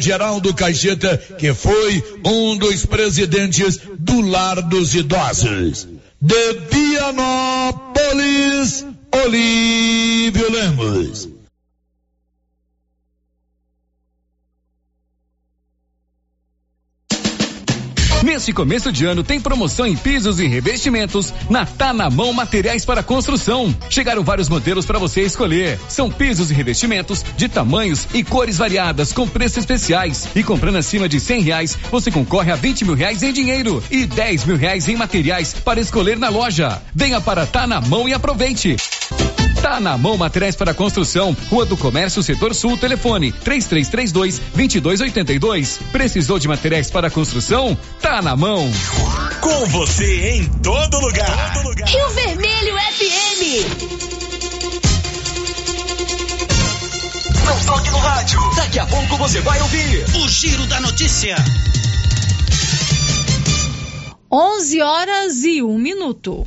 Geraldo Caixeta, que foi um dos presidentes do Lar dos Idosos. De Vianópolis, Olívio Lemos. Neste começo de ano tem promoção em pisos e revestimentos na Tá na Mão Materiais para Construção. Chegaram vários modelos para você escolher. São pisos e revestimentos de tamanhos e cores variadas com preços especiais. E comprando acima de cem reais, você concorre a vinte mil reais em dinheiro e dez mil reais em materiais para escolher na loja. Venha para Tá na Mão e aproveite. Tá na mão materiais para construção. Rua do Comércio, Setor Sul, telefone 3332 2282. Precisou de materiais para construção? Tá na mão. Com você em todo lugar. Todo lugar. Rio Vermelho FM. Não toque no rádio. Daqui a pouco você vai ouvir o Giro da Notícia. 11 horas e um minuto.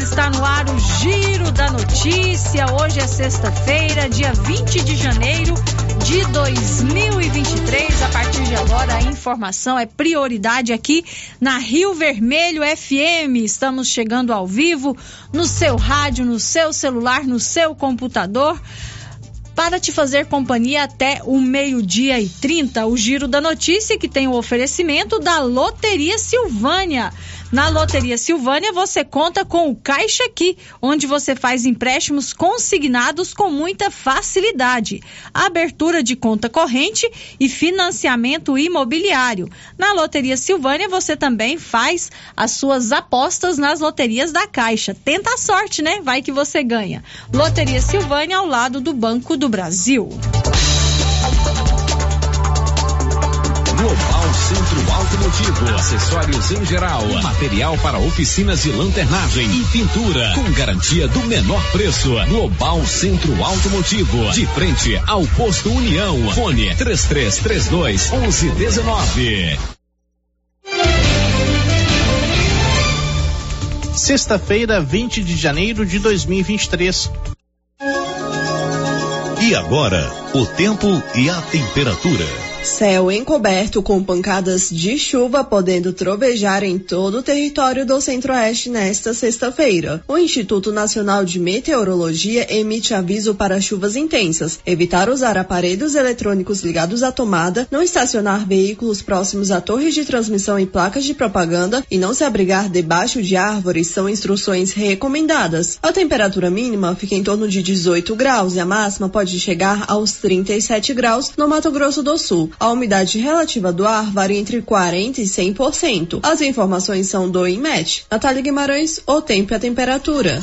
está no ar o Giro da Notícia. Hoje é sexta-feira, dia 20 de janeiro de 2023. A partir de agora, a informação é prioridade aqui na Rio Vermelho FM. Estamos chegando ao vivo no seu rádio, no seu celular, no seu computador para te fazer companhia até o meio-dia e 30. O Giro da Notícia que tem o oferecimento da Loteria Silvânia. Na Loteria Silvânia você conta com o Caixa Aqui, onde você faz empréstimos consignados com muita facilidade. Abertura de conta corrente e financiamento imobiliário. Na Loteria Silvânia você também faz as suas apostas nas loterias da Caixa. Tenta a sorte, né? Vai que você ganha. Loteria Silvânia ao lado do Banco do Brasil. Global Centro Automotivo, acessórios em geral, material para oficinas de lanternagem e pintura, com garantia do menor preço. Global Centro Automotivo, de frente ao posto União. Fone 3332 1119. Sexta-feira, 20 de janeiro de 2023. E agora, o tempo e a temperatura. Céu encoberto com pancadas de chuva podendo trovejar em todo o território do Centro-Oeste nesta sexta-feira. O Instituto Nacional de Meteorologia emite aviso para chuvas intensas, evitar usar aparelhos eletrônicos ligados à tomada, não estacionar veículos próximos a torres de transmissão e placas de propaganda e não se abrigar debaixo de árvores são instruções recomendadas. A temperatura mínima fica em torno de 18 graus e a máxima pode chegar aos 37 graus no Mato Grosso do Sul. A umidade relativa do ar varia entre 40% e 100%. As informações são do INMET. Natália Guimarães, o tempo e a temperatura.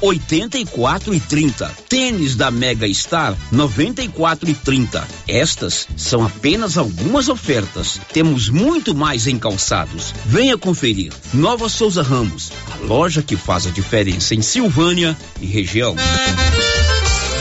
84 e 30. Tênis da Mega Star, 94 e 30. Estas são apenas algumas ofertas. Temos muito mais em calçados. Venha conferir. Nova Souza Ramos, a loja que faz a diferença em Silvânia e região.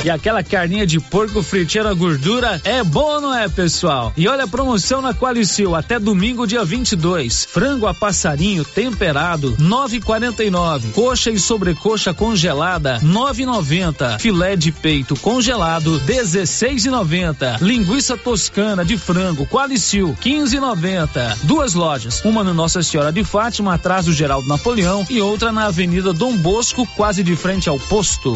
E aquela carninha de porco friteira gordura é bom, não é, pessoal? E olha a promoção na Qualicil até domingo, dia 22. Frango a passarinho temperado, 9,49. Coxa e sobrecoxa congelada, 9,90. Filé de peito congelado, 16,90. Linguiça toscana de frango Qualicil, 15,90. Duas lojas, uma no Nossa Senhora de Fátima, atrás do Geraldo Napoleão, e outra na Avenida Dom Bosco, quase de frente ao posto.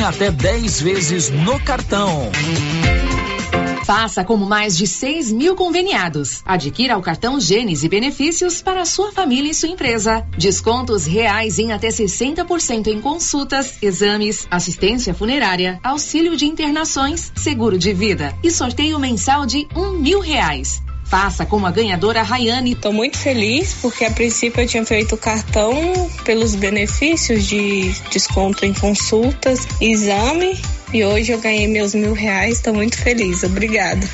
até 10 vezes no cartão. Faça como mais de 6 mil conveniados. Adquira o cartão Gênesis e benefícios para sua família e sua empresa. Descontos reais em até 60% em consultas, exames, assistência funerária, auxílio de internações, seguro de vida e sorteio mensal de um mil reais. Faça como a ganhadora Rayane. Estou muito feliz porque a princípio eu tinha feito o cartão pelos benefícios de desconto em consultas, exame e hoje eu ganhei meus mil reais. Estou muito feliz. Obrigada.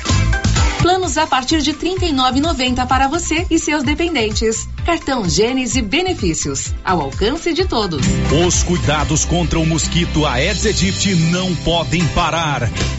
Planos a partir de R$ 39,90 para você e seus dependentes. Cartão Gênese Benefícios, ao alcance de todos. Os cuidados contra o mosquito Aedes aegypti não podem parar.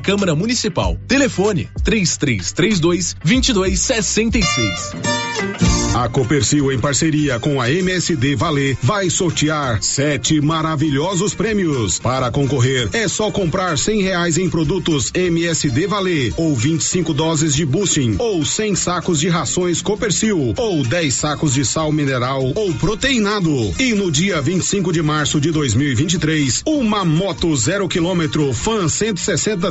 Câmara Municipal. Telefone 3332 2266. A Copercil, em parceria com a MSD Valer, vai sortear sete maravilhosos prêmios. Para concorrer, é só comprar cem reais em produtos MSD Valer, ou 25 doses de boosting, ou 100 sacos de rações Copercil, ou 10 sacos de sal mineral ou proteinado. E no dia 25 de março de 2023, uma moto zero quilômetro Fan 160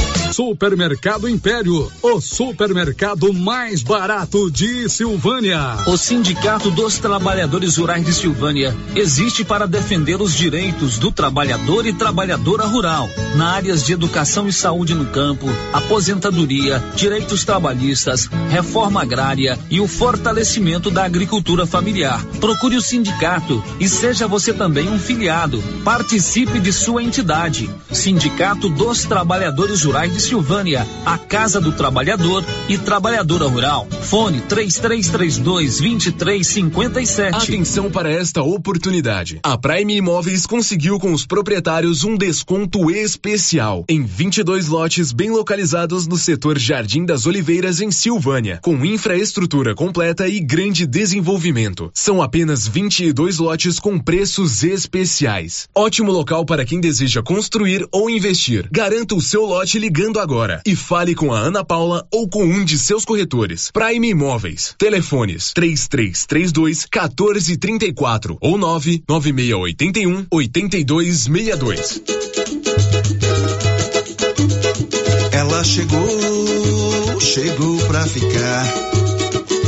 Supermercado Império, o supermercado mais barato de Silvânia. O Sindicato dos Trabalhadores Rurais de Silvânia existe para defender os direitos do trabalhador e trabalhadora rural, na áreas de educação e saúde no campo, aposentadoria, direitos trabalhistas, reforma agrária e o fortalecimento da agricultura familiar. Procure o sindicato e seja você também um filiado. Participe de sua entidade. Sindicato dos Trabalhadores Rurais de Silvânia, a Casa do Trabalhador e Trabalhadora Rural. Fone 3332 2357. Atenção para esta oportunidade. A Prime Imóveis conseguiu com os proprietários um desconto especial em 22 lotes bem localizados no setor Jardim das Oliveiras em Silvânia, com infraestrutura completa e grande desenvolvimento. São apenas 22 lotes com preços especiais. Ótimo local para quem deseja construir ou investir. Garanta o seu lote ligando agora e fale com a Ana Paula ou com um de seus corretores. Prime Imóveis. Telefones 3332 1434 ou 99681 8262. Ela chegou, chegou pra ficar.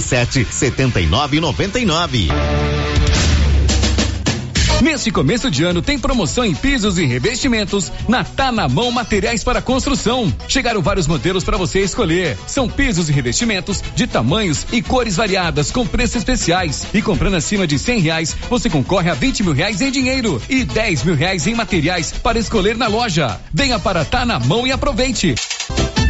77 79 99. Neste começo de ano tem promoção em pisos e revestimentos na Tá na Mão Materiais para Construção. Chegaram vários modelos para você escolher. São pisos e revestimentos de tamanhos e cores variadas com preços especiais. E comprando acima de cem reais, você concorre a vinte mil reais em dinheiro e dez mil reais em materiais para escolher na loja. Venha para Tá na Mão e aproveite.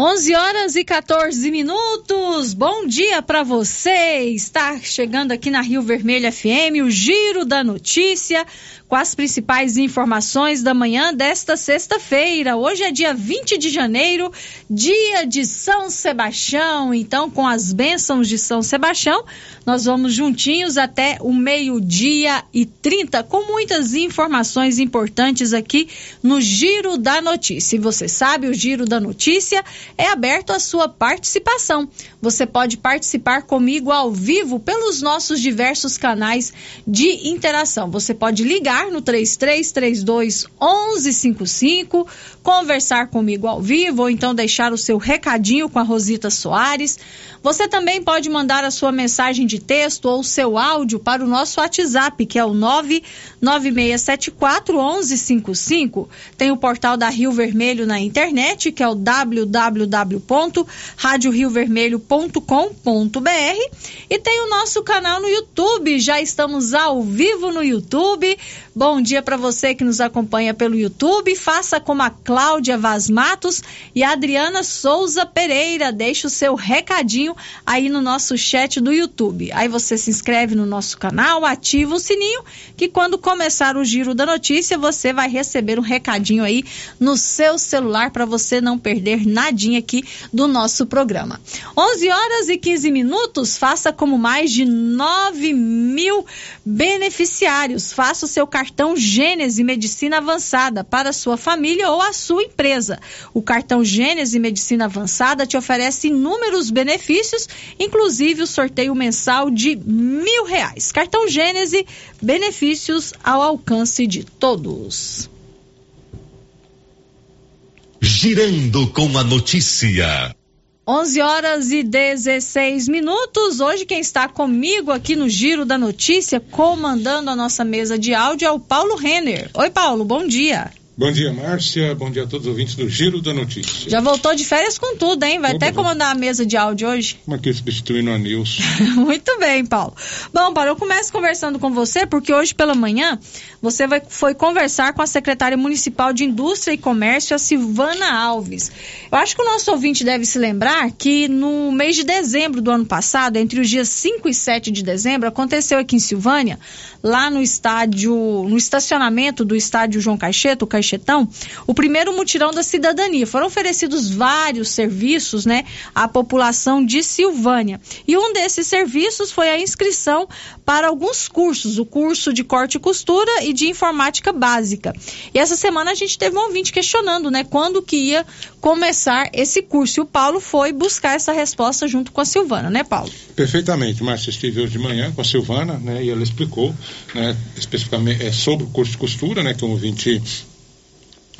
11 horas e 14 minutos. Bom dia para você. Está chegando aqui na Rio Vermelho FM o Giro da Notícia com as principais informações da manhã desta sexta-feira. Hoje é dia 20 de janeiro, dia de São Sebastião. Então, com as bênçãos de São Sebastião, nós vamos juntinhos até o meio-dia e 30 com muitas informações importantes aqui no Giro da Notícia. E você sabe, o Giro da Notícia é aberto à sua participação. Você pode participar comigo ao vivo pelos nossos diversos canais de interação. Você pode ligar celular no 3332 1155, conversar comigo ao vivo ou então deixar o seu recadinho com a Rosita Soares. Você também pode mandar a sua mensagem de texto ou seu áudio para o nosso WhatsApp, que é o 99674 1155. Tem o portal da Rio Vermelho na internet, que é o www.radioriovermelho.com.br e tem o nosso canal no YouTube. Já estamos ao vivo no YouTube. Bom dia para você que nos acompanha pelo YouTube. Faça como a Cláudia Vaz Matos e a Adriana Souza Pereira. Deixe o seu recadinho aí no nosso chat do YouTube. Aí você se inscreve no nosso canal, ativa o sininho, que quando começar o giro da notícia, você vai receber um recadinho aí no seu celular para você não perder nadinha aqui do nosso programa. 11 horas e 15 minutos. Faça como mais de 9 mil beneficiários. Faça o seu cartão Gênese Medicina Avançada para sua família ou a sua empresa. O cartão Gênese Medicina Avançada te oferece inúmeros benefícios, inclusive o sorteio mensal de mil reais. Cartão Gênese, benefícios ao alcance de todos. Girando com a notícia. 11 horas e 16 minutos. Hoje quem está comigo aqui no Giro da Notícia, comandando a nossa mesa de áudio, é o Paulo Renner. Oi, Paulo, bom dia. Bom dia, Márcia. Bom dia a todos os ouvintes do Giro da Notícia. Já voltou de férias com tudo, hein? Vai Opa, até comandar a mesa de áudio hoje. Como é que substituindo a Nilson? Muito bem, Paulo. Bom, Paulo, eu começo conversando com você porque hoje pela manhã você vai, foi conversar com a secretária municipal de Indústria e Comércio, a Silvana Alves. Eu acho que o nosso ouvinte deve se lembrar que no mês de dezembro do ano passado, entre os dias 5 e 7 de dezembro, aconteceu aqui em Silvânia, lá no estádio, no estacionamento do estádio João Caixeto, o Caixetão, o primeiro mutirão da cidadania. Foram oferecidos vários serviços, né, à população de Silvânia. E um desses serviços foi a inscrição para alguns cursos, o curso de corte e costura e de informática básica. E essa semana a gente teve um ouvinte questionando, né, quando que ia começar esse curso. E o Paulo foi buscar essa resposta junto com a Silvana, né, Paulo? Perfeitamente, Márcia. Estive hoje de manhã com a Silvana, né, e ela explicou, né, especificamente é, sobre o curso de costura, né, que o ouvinte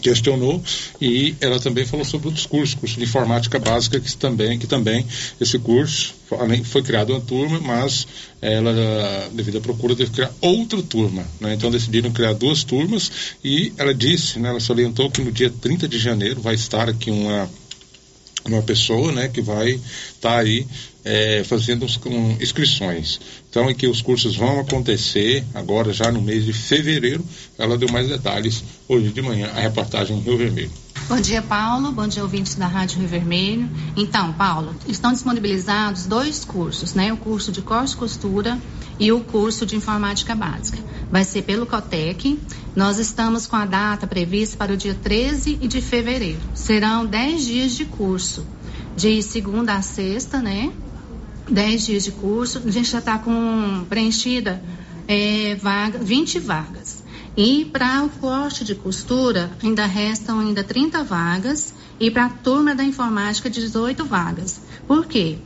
questionou e ela também falou sobre outros cursos, curso de informática básica que também que também esse curso além foi criado uma turma, mas ela devido à procura teve que criar outra turma, né? Então decidiram criar duas turmas e ela disse, né, ela salientou que no dia 30 de janeiro vai estar aqui uma uma pessoa, né, que vai estar tá aí é, fazendo um, inscrições. Então, é que os cursos vão acontecer agora, já no mês de fevereiro. Ela deu mais detalhes hoje de manhã, a reportagem em Rio Vermelho. Bom dia, Paulo. Bom dia, ouvintes da Rádio Rio Vermelho. Então, Paulo, estão disponibilizados dois cursos, né? O curso de corte e costura e o curso de informática básica. Vai ser pelo Cotec. Nós estamos com a data prevista para o dia 13 de fevereiro. Serão 10 dias de curso, de segunda a sexta, né? 10 dias de curso. A gente já está com preenchida é, vaga, 20 vagas. E para o corte de costura, ainda restam ainda 30 vagas. E para a turma da informática, 18 vagas. Por quê?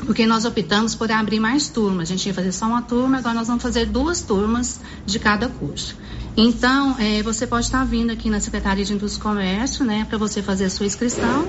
Porque nós optamos por abrir mais turmas. A gente ia fazer só uma turma, agora nós vamos fazer duas turmas de cada curso. Então, é, você pode estar vindo aqui na Secretaria de Indústria e Comércio, né, para você fazer a sua inscrição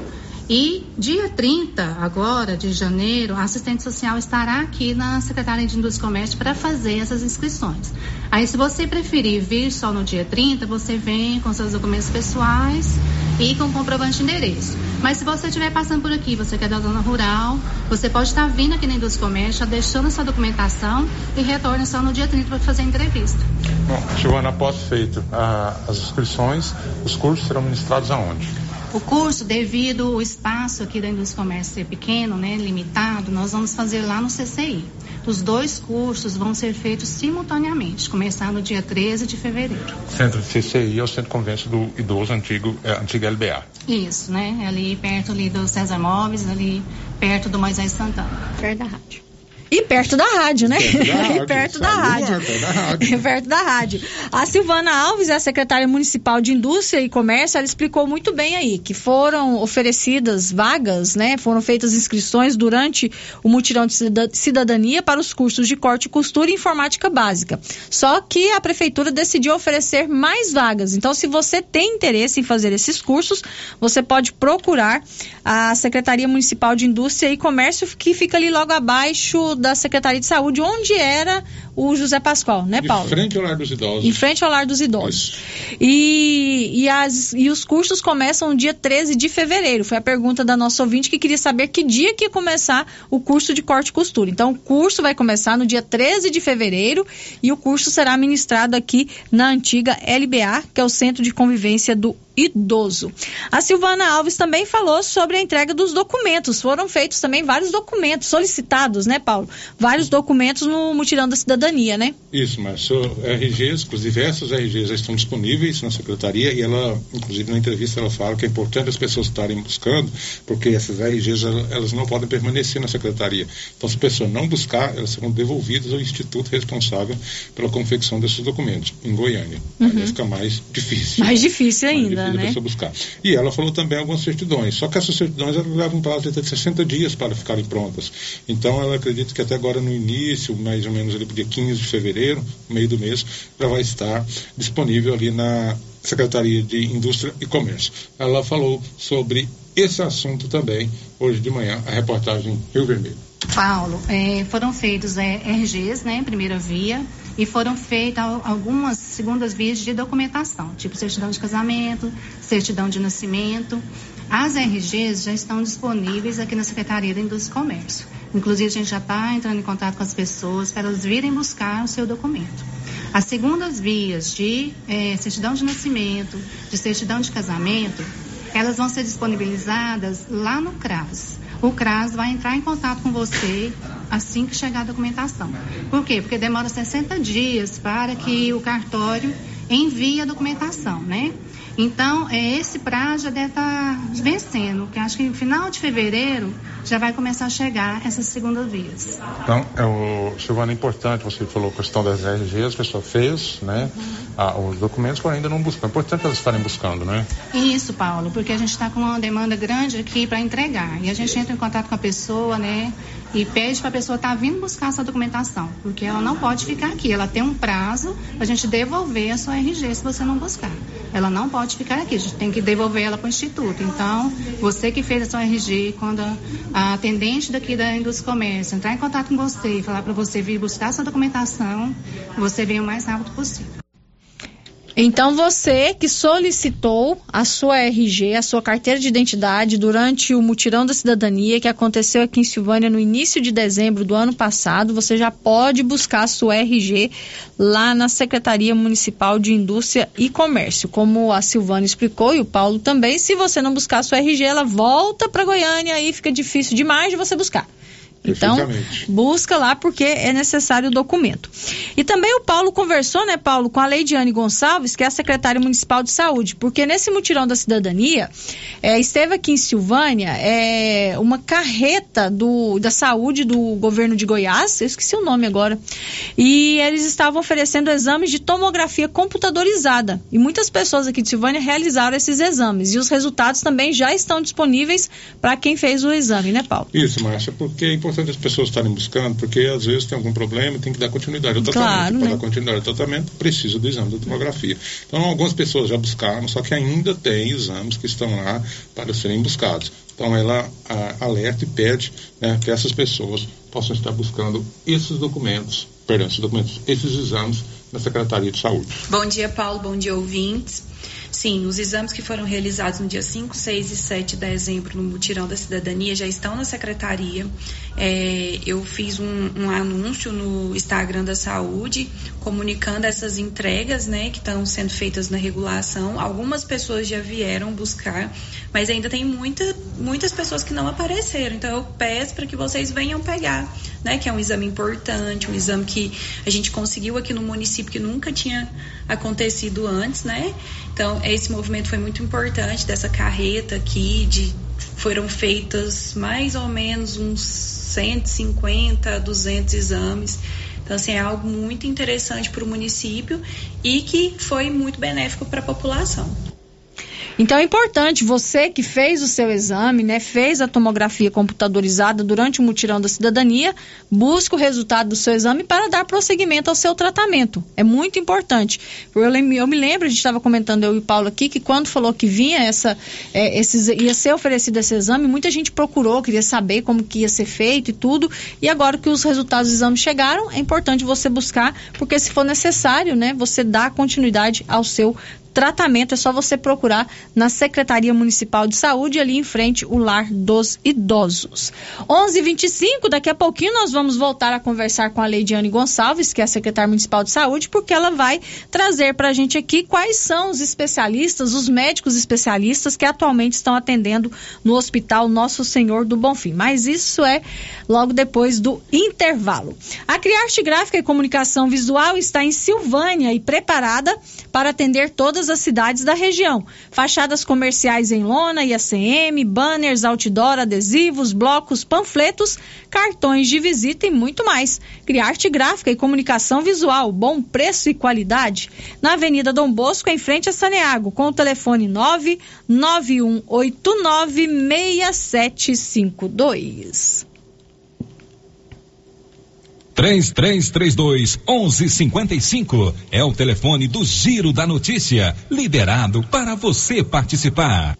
e dia 30, agora, de janeiro, a assistente social estará aqui na Secretaria de Indústria e Comércio para fazer essas inscrições. Aí, se você preferir vir só no dia 30, você vem com seus documentos pessoais e com comprovante de endereço. Mas se você estiver passando por aqui, você quer é da zona rural, você pode estar vindo aqui na Indústria e Comércio, deixando a sua documentação e retorna só no dia 30 para fazer a entrevista. Bom, Giovana, após feito ah, as inscrições, os cursos serão ministrados aonde? O curso, devido ao espaço aqui da indústria comércio ser pequeno, né, limitado, nós vamos fazer lá no CCI. Os dois cursos vão ser feitos simultaneamente, começar no dia 13 de fevereiro. Centro de CCI é o Centro de Convêncio do Idoso Antigo, é, antiga LBA. Isso, né? Ali perto ali do César Móveis, ali perto do Moisés Santana. Perto da rádio. E perto da rádio, né? Perto da rádio, e perto da rádio. perto da rádio. Perto da rádio. A Silvana Alves, é a secretária municipal de Indústria e Comércio, ela explicou muito bem aí que foram oferecidas vagas, né? Foram feitas inscrições durante o mutirão de cida- cidadania para os cursos de corte, costura e informática básica. Só que a prefeitura decidiu oferecer mais vagas. Então, se você tem interesse em fazer esses cursos, você pode procurar a Secretaria Municipal de Indústria e Comércio, que fica ali logo abaixo da Secretaria de Saúde, onde era o José Pascoal, né, Paulo? frente ao lar dos idosos. Em frente ao Lar dos Idosos. E, e, as, e os cursos começam no dia 13 de fevereiro. Foi a pergunta da nossa ouvinte que queria saber que dia que ia começar o curso de corte e costura. Então, o curso vai começar no dia 13 de fevereiro e o curso será ministrado aqui na antiga LBA, que é o Centro de Convivência do Idoso. A Silvana Alves também falou sobre a entrega dos documentos. Foram feitos também vários documentos solicitados, né, Paulo? Vários documentos no mutirão da cidadania, né? Isso, mas RGs, essas RGs já estão disponíveis na secretaria e ela, inclusive na entrevista, ela fala que é importante as pessoas estarem buscando, porque essas RGs ela- elas não podem permanecer na secretaria. Então, se a pessoa não buscar, elas serão devolvidas ao instituto responsável pela confecção desses documentos, em Goiânia. Aí Uhum. fica mais difícil. Mais difícil ainda, difícil da né? pessoa buscar. E ela falou também algumas certidões, só que essas certidões elas levam um prazo de até 60 dias para ficarem prontas. Então ela acredita que até agora no início, mais ou menos ali pro dia 15 de fevereiro, meio do mês, já vai estar disponível ali na Secretaria de Indústria e Comércio. Ela falou sobre esse assunto também hoje de manhã, a reportagem Rio Vermelho. Paulo, eh, foram feitos eh, RGs, né, primeira via, e foram feitas al- algumas segundas vias de documentação, tipo certidão de casamento, certidão de nascimento. As RGs já estão disponíveis aqui na Secretaria da Indústria e Comércio. Inclusive, a gente já está entrando em contato com as pessoas para elas virem buscar o seu documento. As segundas vias de eh, certidão de nascimento, de certidão de casamento, elas vão ser disponibilizadas lá no CRAS. O CRAS vai entrar em contato com você assim que chegar a documentação. Por quê? Porque demora 60 dias para que o cartório envie a documentação, né? Então, é, esse prazo já deve estar vencendo, que acho que no final de fevereiro já vai começar a chegar essas segundas vias. Então, é o, Silvana, é importante, você falou a questão das RGs, a pessoa fez, né? Ah, os documentos, porém ainda não buscam. É importante elas estarem buscando, né? Isso, Paulo, porque a gente está com uma demanda grande aqui para entregar. E a gente entra em contato com a pessoa, né? E pede para a pessoa estar vindo buscar essa documentação. Porque ela não pode ficar aqui. Ela tem um prazo para a gente devolver a sua RG se você não buscar. Ela não pode ficar aqui. A gente tem que devolver ela para o Instituto. Então, você que fez a sua RG, quando a, atendente daqui da Indústria Comércio entrar em contato com você e falar para você vir buscar essa documentação, você vem o mais rápido possível. Então você que solicitou a sua RG, a sua carteira de identidade durante o mutirão da cidadania que aconteceu aqui em Silvânia no início de dezembro do ano passado, você já pode buscar a sua RG lá na Secretaria Municipal de Indústria e Comércio. Como a Silvana explicou e o Paulo também, se você não buscar a sua RG, ela volta para Goiânia aí fica difícil demais de você buscar. Então, busca lá porque é necessário o documento. E também o Paulo conversou, né, Paulo, com a Leidiane Gonçalves, que é a secretária municipal de saúde, porque nesse mutirão da cidadania é, esteve aqui em Silvânia é, uma carreta do, da saúde do governo de Goiás, eu esqueci o nome agora, e eles estavam oferecendo exames de tomografia computadorizada. E muitas pessoas aqui de Silvânia realizaram esses exames. E os resultados também já estão disponíveis para quem fez o exame, né, Paulo? Isso, Márcia, porque é importante as pessoas estarem buscando, porque às vezes tem algum problema e tem que dar continuidade ao tratamento. Claro, Para né? dar continuidade ao tratamento, precisa do exame da tomografia. Então, algumas pessoas já buscaram, só que ainda tem exames que estão lá para serem buscados. Então, ela a, alerta e pede né, que essas pessoas possam estar buscando esses documentos, perdão, esses documentos, esses exames na Secretaria de Saúde. Bom dia, Paulo. Bom dia, ouvintes. Sim, os exames que foram realizados no dia 5, 6 e 7 de dezembro no Mutirão da Cidadania já estão na secretaria. É, eu fiz um, um anúncio no Instagram da Saúde comunicando essas entregas né, que estão sendo feitas na regulação. Algumas pessoas já vieram buscar, mas ainda tem muita, muitas pessoas que não apareceram. Então eu peço para que vocês venham pegar, né, que é um exame importante, um exame que a gente conseguiu aqui no município que nunca tinha acontecido antes, né? Então, esse movimento foi muito importante dessa carreta aqui, de foram feitas mais ou menos uns 150, 200 exames. Então, assim, é algo muito interessante para o município e que foi muito benéfico para a população. Então é importante você que fez o seu exame, né, fez a tomografia computadorizada durante o mutirão da cidadania, busque o resultado do seu exame para dar prosseguimento ao seu tratamento. É muito importante. Eu, eu me lembro, a gente estava comentando eu e o Paulo aqui que quando falou que vinha essa, é, esses, ia ser oferecido esse exame, muita gente procurou, queria saber como que ia ser feito e tudo. E agora que os resultados do exame chegaram, é importante você buscar, porque se for necessário, né, você dá continuidade ao seu tratamento é só você procurar na Secretaria Municipal de Saúde, ali em frente, o Lar dos Idosos. 11:25 daqui a pouquinho nós vamos voltar a conversar com a Leidiane Gonçalves, que é a secretária municipal de saúde, porque ela vai trazer para a gente aqui quais são os especialistas, os médicos especialistas que atualmente estão atendendo no Hospital Nosso Senhor do Bonfim. Mas isso é logo depois do intervalo. A Criarte Gráfica e Comunicação Visual está em Silvânia e preparada para atender todas todas as cidades da região. Fachadas comerciais em lona e ACM, banners, outdoor, adesivos, blocos, panfletos, cartões de visita e muito mais. Criarte gráfica e comunicação visual, bom preço e qualidade. Na Avenida Dom Bosco, em frente a Saneago, com o telefone 991896752. 3332 1155 é o telefone do Giro da Notícia, liberado para você participar.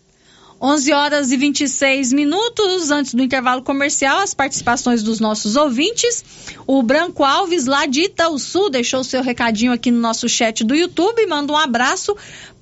11 horas e 26 minutos antes do intervalo comercial, as participações dos nossos ouvintes. O Branco Alves, lá de Sul deixou seu recadinho aqui no nosso chat do YouTube. Manda um abraço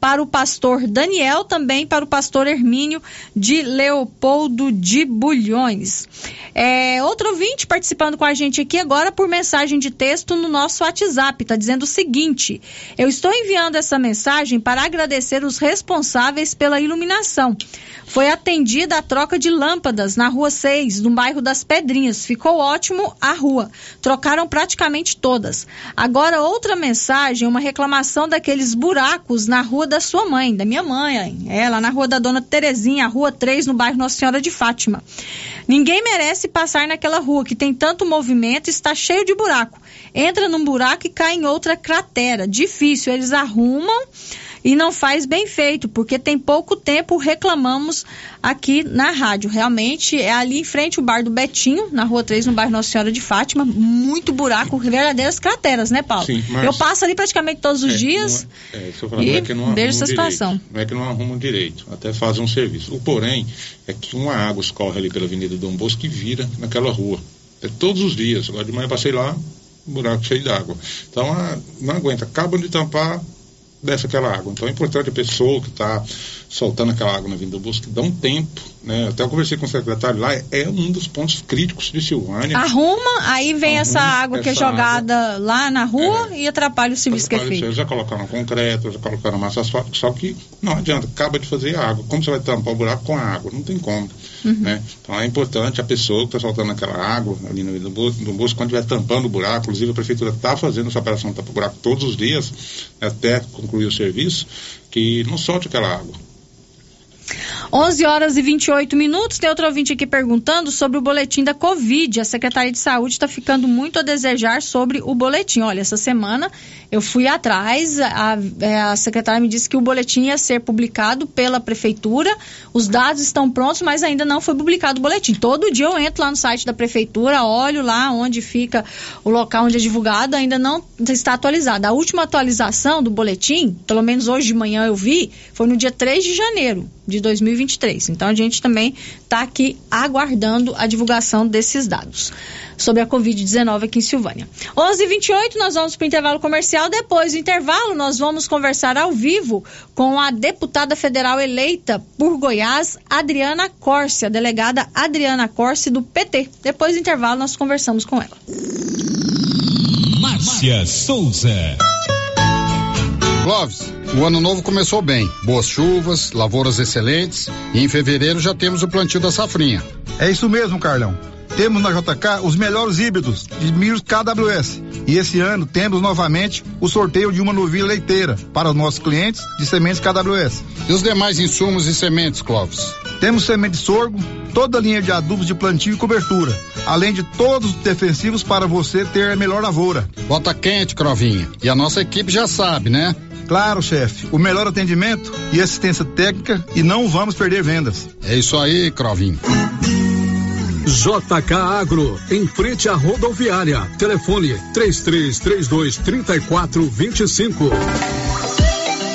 para o pastor Daniel, também para o pastor Hermínio de Leopoldo de Bulhões. É, outro ouvinte participando com a gente aqui agora por mensagem de texto no nosso WhatsApp, está dizendo o seguinte: Eu estou enviando essa mensagem para agradecer os responsáveis pela iluminação. Foi atendida a troca de lâmpadas na rua 6, no bairro das Pedrinhas. Ficou ótimo a rua. Trocaram praticamente todas. Agora, outra mensagem, uma reclamação daqueles buracos na rua da sua mãe, da minha mãe. Lá na rua da dona Terezinha, rua 3, no bairro Nossa Senhora de Fátima. Ninguém merece passar naquela rua que tem tanto movimento e está cheio de buraco. Entra num buraco e cai em outra cratera. Difícil. Eles arrumam e não faz bem feito, porque tem pouco tempo reclamamos aqui na rádio. Realmente é ali em frente o bar do Betinho, na rua 3, no bairro Nossa Senhora de Fátima. Muito buraco, verdadeiras crateras, né, Paulo? Sim, mas... Eu passo ali praticamente todos os é, dias. Não é, é, falar, e não é que não vejo essa situação. Direito, não é que não arrumam direito, até fazem um serviço. O porém é que uma água escorre ali pela Avenida Dom Bosco e vira naquela rua. É todos os dias. Agora de manhã passei lá, buraco cheio d'água. Então a, não aguenta. Acabam de tampar, desce aquela água. Então é importante a pessoa que está soltando aquela água na vinda do bosque dá um tempo, né? Até eu conversei com o secretário lá, é um dos pontos críticos de Silvânia. Arruma, aí vem Arruma essa água que é jogada água, lá na rua é, e atrapalha o serviço que é feito. Já colocaram concreto, já colocaram massa asfáltica, só que não adianta, acaba de fazer a água. Como você vai tampar o buraco com a água? Não tem como. Uhum. Né? Então é importante a pessoa que está soltando aquela água ali no, no, no bolso, quando estiver tampando o buraco, inclusive a prefeitura está fazendo essa operação o buraco todos os dias, até concluir o serviço, que não solte aquela água. 11 horas e 28 minutos. Tem outro ouvinte aqui perguntando sobre o boletim da Covid. A Secretaria de Saúde está ficando muito a desejar sobre o boletim. Olha, essa semana eu fui atrás, a, é, a secretária me disse que o boletim ia ser publicado pela Prefeitura. Os dados estão prontos, mas ainda não foi publicado o boletim. Todo dia eu entro lá no site da Prefeitura, olho lá onde fica o local onde é divulgado, ainda não está atualizado. A última atualização do boletim, pelo menos hoje de manhã eu vi, foi no dia 3 de janeiro de 2023. Então a gente também está aqui aguardando a divulgação desses dados sobre a Covid-19 aqui em Silvânia. 11:28 nós vamos para o intervalo comercial. Depois do intervalo nós vamos conversar ao vivo com a deputada federal eleita por Goiás, Adriana Corse, a delegada Adriana Corse do PT. Depois do intervalo nós conversamos com ela. Márcia Souza. Clóvis, o ano novo começou bem. Boas chuvas, lavouras excelentes e em fevereiro já temos o plantio da safrinha. É isso mesmo, Carlão. temos na JK os melhores híbridos de milho KWS. E esse ano temos novamente o sorteio de uma novilha leiteira para os nossos clientes de sementes KWS. E os demais insumos e sementes, Clóvis? Temos semente de sorgo, toda a linha de adubos de plantio e cobertura, além de todos os defensivos para você ter a melhor lavoura. Bota quente, Crovinha. E a nossa equipe já sabe, né? Claro, chefe. O melhor atendimento e assistência técnica e não vamos perder vendas. É isso aí, Crovinho. JK Agro, em frente à rodoviária. Telefone 3332 3425.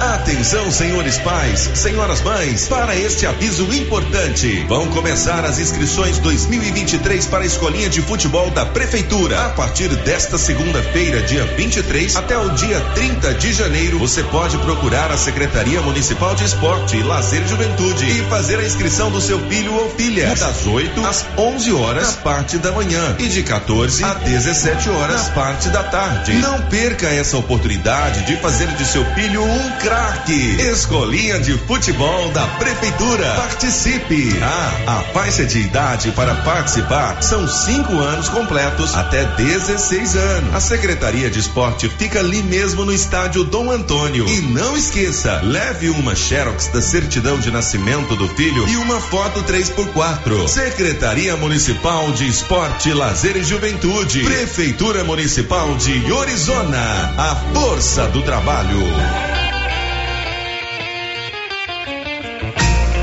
Atenção, senhores pais, senhoras mães, para este aviso importante. Vão começar as inscrições 2023 para a escolinha de futebol da Prefeitura. A partir desta segunda-feira, dia 23, até o dia 30 de janeiro, você pode procurar a Secretaria Municipal de Esporte, Lazer e Juventude e fazer a inscrição do seu filho ou filha. Das 8 às 11 horas, na parte da manhã, e de 14 a 17 horas, na parte da tarde. Não perca essa oportunidade de fazer de seu filho um craque. Escolinha de futebol da Prefeitura. Participe. Ah, a faixa de idade para participar são cinco anos completos até 16 anos. A Secretaria de Esporte fica ali mesmo no estádio Dom Antônio. E não esqueça, leve uma Xerox da certidão de nascimento do filho e uma foto 3x4. Secretaria Municipal de Esporte, Lazer e Juventude. Prefeitura Municipal de Orizona. A força do trabalho.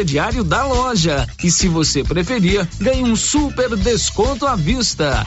crediário da loja. E se você preferir, ganhe um super desconto à vista.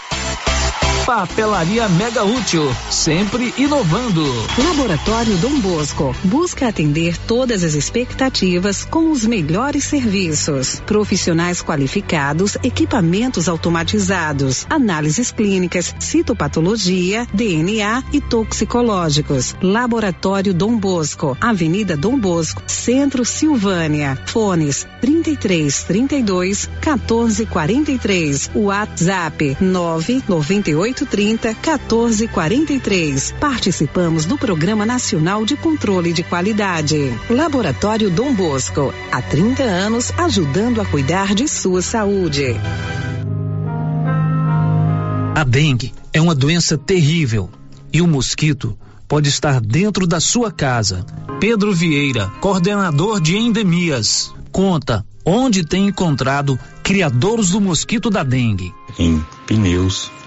Papelaria Mega Útil, sempre inovando. Laboratório Dom Bosco busca atender todas as expectativas com os melhores serviços. Profissionais qualificados, equipamentos automatizados, análises clínicas, citopatologia, DNA e toxicológicos. Laboratório Dom Bosco, Avenida Dom Bosco, Centro Silvânia. Fones 33 32 14 43. WhatsApp 998 830 1443. Participamos do Programa Nacional de Controle de Qualidade. Laboratório Dom Bosco, há 30 anos ajudando a cuidar de sua saúde. A dengue é uma doença terrível e o mosquito pode estar dentro da sua casa. Pedro Vieira, coordenador de endemias, conta onde tem encontrado criadores do mosquito da dengue. Em pneus,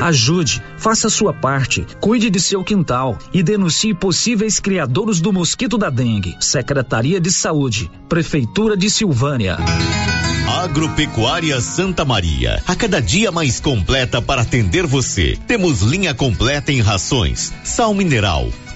Ajude, faça sua parte, cuide de seu quintal e denuncie possíveis criadores do mosquito da dengue. Secretaria de Saúde, Prefeitura de Silvânia. Agropecuária Santa Maria, a cada dia mais completa para atender você. Temos linha completa em rações, sal mineral,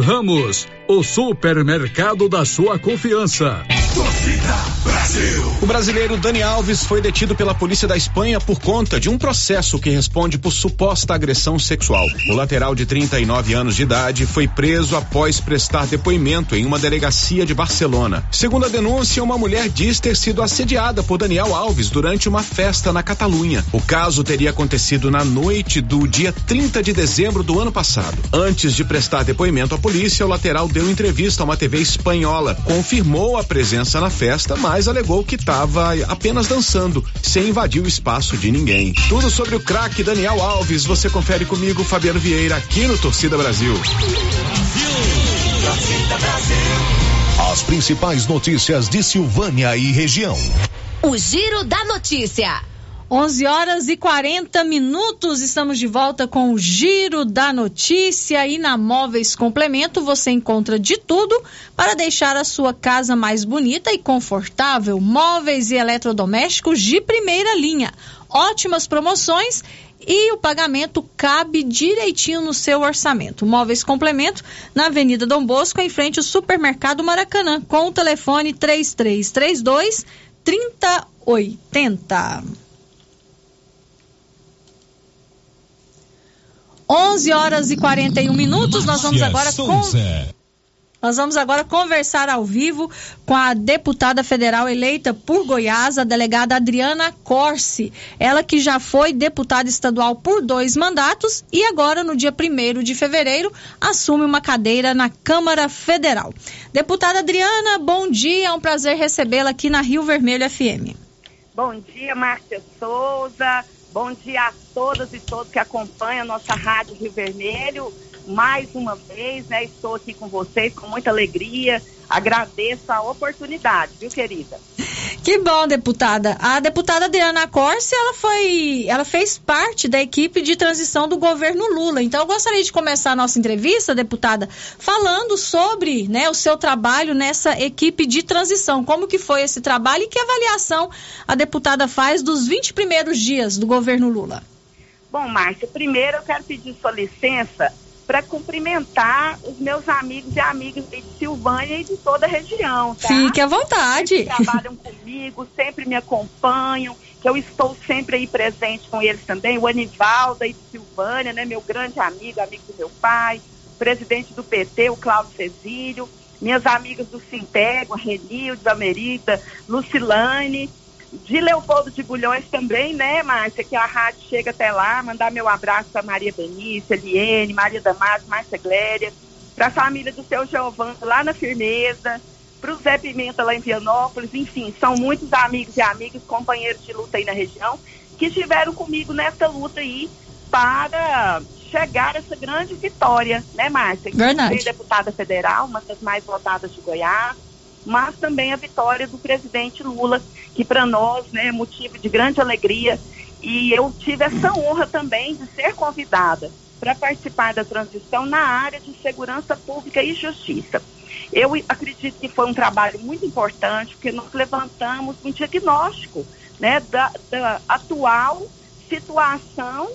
Ramos, o supermercado da sua confiança. O brasileiro Dani Alves foi detido pela polícia da Espanha por conta de um processo que responde por suposta agressão sexual. O lateral de 39 anos de idade foi preso após prestar depoimento em uma delegacia de Barcelona. Segundo a denúncia, uma mulher diz ter sido assediada por Daniel Alves durante uma festa na Catalunha. O caso teria acontecido na noite do dia 30 de dezembro do ano passado. Antes de prestar depoimento à polícia, o lateral deu entrevista a uma TV espanhola, confirmou a presença na festa, mas alegou que estava apenas dançando, sem invadir o espaço de ninguém. Tudo sobre o craque Daniel Alves, você confere comigo, Fabiano Vieira, aqui no Torcida Brasil. As principais notícias de Silvânia e região. O Giro da Notícia. 11 horas e 40 minutos, estamos de volta com o Giro da Notícia e na Móveis Complemento você encontra de tudo para deixar a sua casa mais bonita e confortável. Móveis e eletrodomésticos de primeira linha. Ótimas promoções e o pagamento cabe direitinho no seu orçamento. Móveis Complemento na Avenida Dom Bosco, em frente ao Supermercado Maracanã, com o telefone 3332 3080. 11 horas e 41 minutos. Nós vamos agora com... Nós vamos agora conversar ao vivo com a deputada federal eleita por Goiás, a delegada Adriana Corse. Ela que já foi deputada estadual por dois mandatos e agora, no dia 1 de fevereiro, assume uma cadeira na Câmara Federal. Deputada Adriana, bom dia. É um prazer recebê-la aqui na Rio Vermelho FM. Bom dia, Márcia Souza. Bom dia a todas e todos que acompanham a nossa Rádio Rio Vermelho. Mais uma vez, né? Estou aqui com vocês com muita alegria. Agradeço a oportunidade, viu, querida? Que bom, deputada. A deputada Adriana Corse, ela foi, ela fez parte da equipe de transição do governo Lula. Então, eu gostaria de começar a nossa entrevista, deputada, falando sobre, né, o seu trabalho nessa equipe de transição. Como que foi esse trabalho e que avaliação a deputada faz dos 20 primeiros dias do governo Lula? Bom, Márcia, primeiro eu quero pedir sua licença para cumprimentar os meus amigos e amigas de Silvânia e de toda a região, tá? Fique à vontade. Que trabalham comigo, sempre me acompanham, que eu estou sempre aí presente com eles também. O Anivaldo aí de Silvânia, né? Meu grande amigo, amigo do meu pai, presidente do PT, o Cláudio Cezílio, minhas amigas do Sintego, a Renilde, a Merita, Lucilane, de Leopoldo de Bulhões também, né, Márcia, que a rádio chega até lá, mandar meu abraço para Maria Benícia, Eliene, Maria Damasio, Márcia Gléria, para a família do seu Giovanni lá na Firmeza, para o Zé Pimenta lá em Vianópolis, enfim, são muitos amigos e amigas, companheiros de luta aí na região, que estiveram comigo nessa luta aí para chegar a essa grande vitória, né, Márcia? Verdade. Que deputada federal, uma das mais votadas de Goiás, mas também a vitória do presidente Lula, que para nós né, é motivo de grande alegria. E eu tive essa honra também de ser convidada para participar da transição na área de segurança pública e justiça. Eu acredito que foi um trabalho muito importante, porque nós levantamos um diagnóstico né, da, da atual situação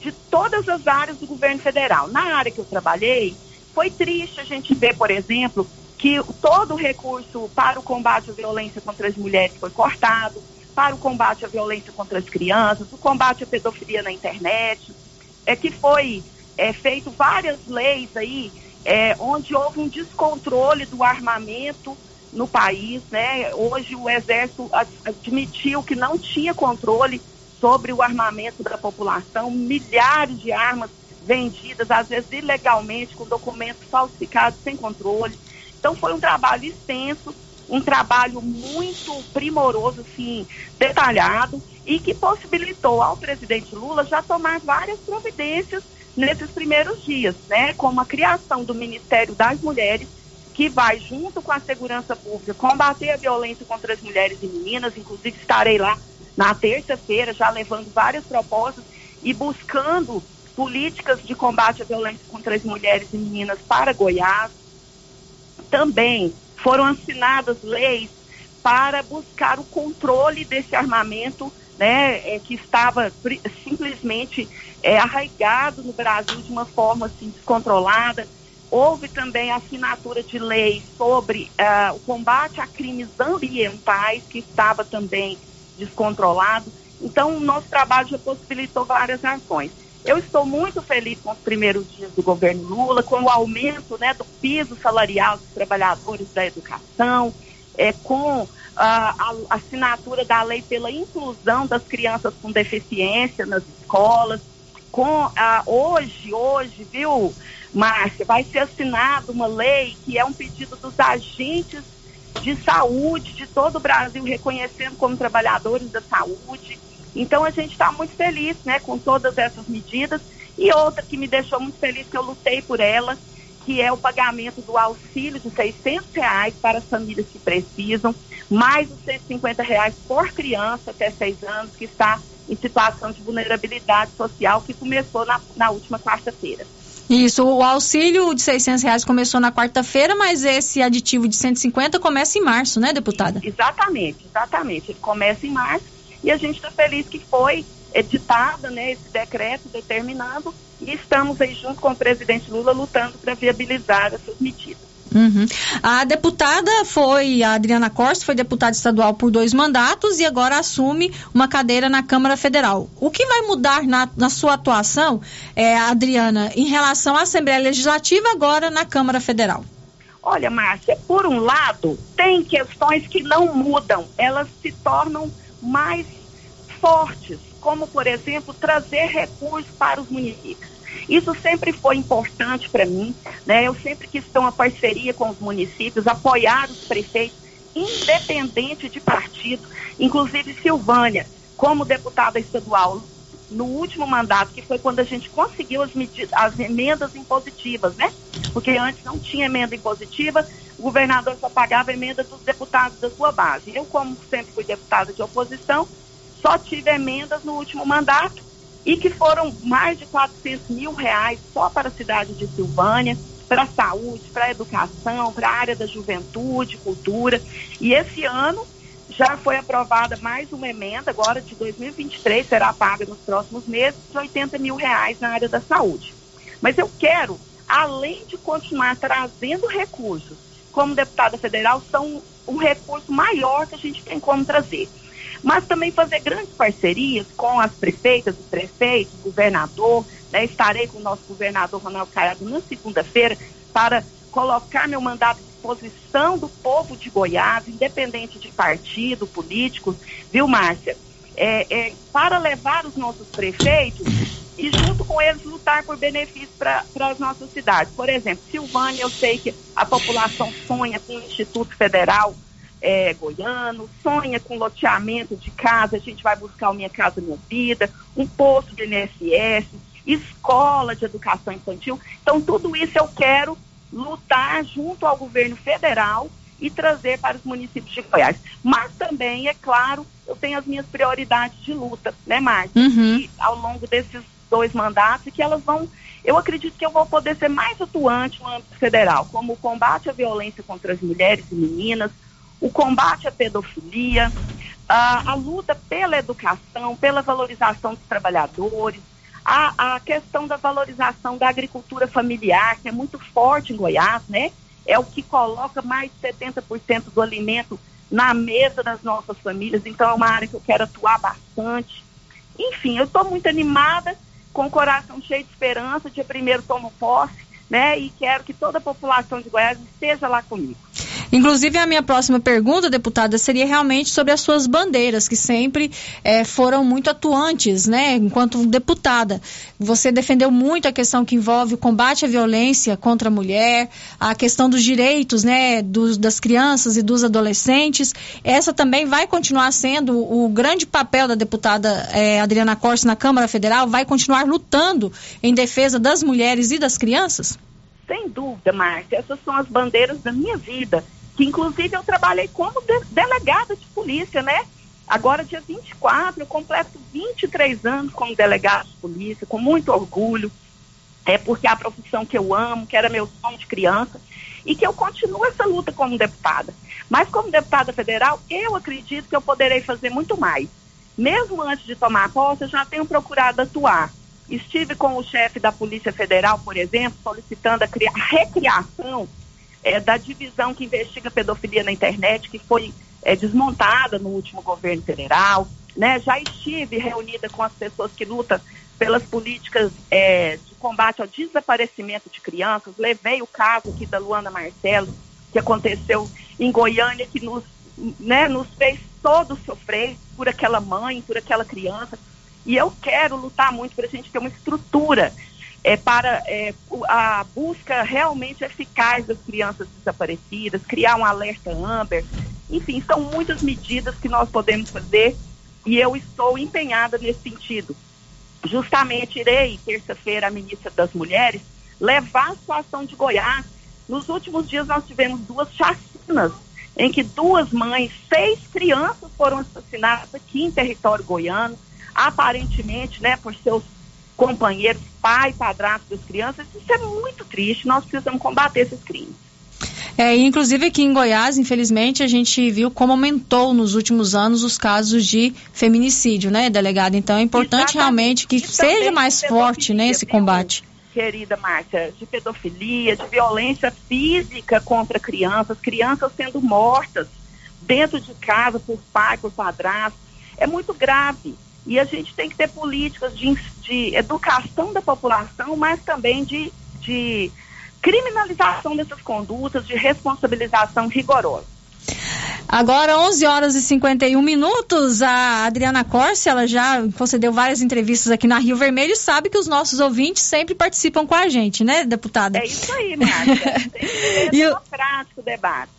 de todas as áreas do governo federal. Na área que eu trabalhei, foi triste a gente ver, por exemplo, que todo o recurso para o combate à violência contra as mulheres foi cortado, para o combate à violência contra as crianças, o combate à pedofilia na internet, é que foi é, feito várias leis aí, é, onde houve um descontrole do armamento no país, né? Hoje o Exército admitiu que não tinha controle sobre o armamento da população, milhares de armas vendidas, às vezes ilegalmente, com documentos falsificados, sem controle. Então foi um trabalho extenso, um trabalho muito primoroso, assim, detalhado, e que possibilitou ao presidente Lula já tomar várias providências nesses primeiros dias, né? Como a criação do Ministério das Mulheres, que vai, junto com a segurança pública, combater a violência contra as mulheres e meninas. Inclusive, estarei lá na terça-feira, já levando várias propostas e buscando políticas de combate à violência contra as mulheres e meninas para Goiás. Também foram assinadas leis para buscar o controle desse armamento, né, é, que estava simplesmente é, arraigado no Brasil de uma forma assim descontrolada. Houve também a assinatura de leis sobre uh, o combate a crimes ambientais, que estava também descontrolado. Então, o nosso trabalho já possibilitou várias ações. Eu estou muito feliz com os primeiros dias do governo Lula, com o aumento né, do piso salarial dos trabalhadores da educação, é, com a, a assinatura da lei pela inclusão das crianças com deficiência nas escolas, com hoje, hoje, viu, Márcia, vai ser assinada uma lei que é um pedido dos agentes de saúde de todo o Brasil, reconhecendo como trabalhadores da saúde. Então a gente está muito feliz, né, com todas essas medidas. E outra que me deixou muito feliz, que eu lutei por ela, que é o pagamento do auxílio de 600 reais para as famílias que precisam, mais os 150 reais por criança até seis anos que está em situação de vulnerabilidade social, que começou na, na última quarta-feira. Isso, o auxílio de 600 reais começou na quarta-feira, mas esse aditivo de 150 começa em março, né, deputada? Exatamente, exatamente. Ele começa em março e a gente está feliz que foi editada né, esse decreto determinando e estamos aí junto com o presidente Lula lutando para viabilizar essas medidas. Uhum. A deputada foi, a Adriana Costa, foi deputada estadual por dois mandatos e agora assume uma cadeira na Câmara Federal. O que vai mudar na, na sua atuação, é, Adriana, em relação à Assembleia Legislativa agora na Câmara Federal? Olha, Márcia, por um lado, tem questões que não mudam, elas se tornam mais fortes, como, por exemplo, trazer recursos para os municípios. Isso sempre foi importante para mim, né? Eu sempre quis ter uma parceria com os municípios, apoiar os prefeitos, independente de partido, inclusive Silvânia, como deputada estadual, no último mandato, que foi quando a gente conseguiu as, medidas, as emendas impositivas, né? Porque antes não tinha emenda impositiva, o governador só pagava emenda dos deputados da sua base. Eu, como sempre fui deputada de oposição, só tive emendas no último mandato e que foram mais de 400 mil reais só para a cidade de Silvânia, para a saúde, para a educação, para a área da juventude, cultura. E esse ano já foi aprovada mais uma emenda, agora de 2023, será paga nos próximos meses, de 80 mil reais na área da saúde. Mas eu quero, além de continuar trazendo recursos, como deputada federal, são um recurso maior que a gente tem como trazer mas também fazer grandes parcerias com as prefeitas, os prefeitos, o governador. Né? Estarei com o nosso governador Ronaldo Caiado na segunda-feira para colocar meu mandato à disposição do povo de Goiás, independente de partido, políticos, viu, Márcia? É, é, para levar os nossos prefeitos e junto com eles lutar por benefícios para as nossas cidades. Por exemplo, Silvânia, eu sei que a população sonha com o Instituto Federal é, goiano, sonha com loteamento de casa, a gente vai buscar o Minha Casa Minha Vida, um posto de INSS, escola de educação infantil. Então, tudo isso eu quero lutar junto ao governo federal e trazer para os municípios de Goiás. Mas também, é claro, eu tenho as minhas prioridades de luta, né, Márcia? Uhum. E ao longo desses dois mandatos, que elas vão. Eu acredito que eu vou poder ser mais atuante no âmbito federal, como o combate à violência contra as mulheres e meninas, o combate à pedofilia, a, a luta pela educação, pela valorização dos trabalhadores, a, a questão da valorização da agricultura familiar, que é muito forte em Goiás, né? É o que coloca mais de 70% do alimento na mesa das nossas famílias. Então, é uma área que eu quero atuar bastante. Enfim, eu estou muito animada, com o coração cheio de esperança. Dia primeiro tomo posse, né? E quero que toda a população de Goiás esteja lá comigo. Inclusive, a minha próxima pergunta, deputada, seria realmente sobre as suas bandeiras, que sempre eh, foram muito atuantes, né, enquanto deputada. Você defendeu muito a questão que envolve o combate à violência contra a mulher, a questão dos direitos, né, dos, das crianças e dos adolescentes. Essa também vai continuar sendo o grande papel da deputada eh, Adriana Corse na Câmara Federal? Vai continuar lutando em defesa das mulheres e das crianças? Sem dúvida, Márcia. Essas são as bandeiras da minha vida que inclusive eu trabalhei como de delegada de polícia, né? Agora, dia 24, eu completo 23 anos como delegada de polícia, com muito orgulho, é porque é a profissão que eu amo, que era meu sonho de criança, e que eu continuo essa luta como deputada. Mas como deputada federal, eu acredito que eu poderei fazer muito mais. Mesmo antes de tomar posse, eu já tenho procurado atuar. Estive com o chefe da Polícia Federal, por exemplo, solicitando a, a recriação é, da divisão que investiga pedofilia na internet, que foi é, desmontada no último governo federal. Né? Já estive reunida com as pessoas que lutam pelas políticas é, de combate ao desaparecimento de crianças. Levei o caso aqui da Luana Marcelo, que aconteceu em Goiânia, que nos, né, nos fez todos sofrer por aquela mãe, por aquela criança. E eu quero lutar muito para a gente ter uma estrutura é, para é, a busca realmente eficaz das crianças desaparecidas, criar um alerta Amber. Enfim, são muitas medidas que nós podemos fazer e eu estou empenhada nesse sentido. Justamente irei, terça-feira, a ministra das Mulheres, levar a situação de Goiás. Nos últimos dias nós tivemos duas chacinas em que duas mães, seis crianças foram assassinadas aqui em território goiano, aparentemente, né, por seus companheiros, pai, padrasto das crianças. Isso é muito triste. Nós precisamos combater esses crimes. É, inclusive aqui em Goiás, infelizmente, a gente viu como aumentou nos últimos anos os casos de feminicídio, né, delegada? Então é importante Exatamente. realmente que e seja mais forte né, esse combate. Querida Márcia, de pedofilia, de violência física contra crianças, crianças sendo mortas dentro de casa por pai, por padrasto. É muito grave. E a gente tem que ter políticas de, de educação da população, mas também de, de criminalização dessas condutas, de responsabilização rigorosa. Agora, 11 horas e 51 minutos, a Adriana Corse, ela já concedeu várias entrevistas aqui na Rio Vermelho e sabe que os nossos ouvintes sempre participam com a gente, né, deputada? É isso aí, Márcia. e democrático o debate.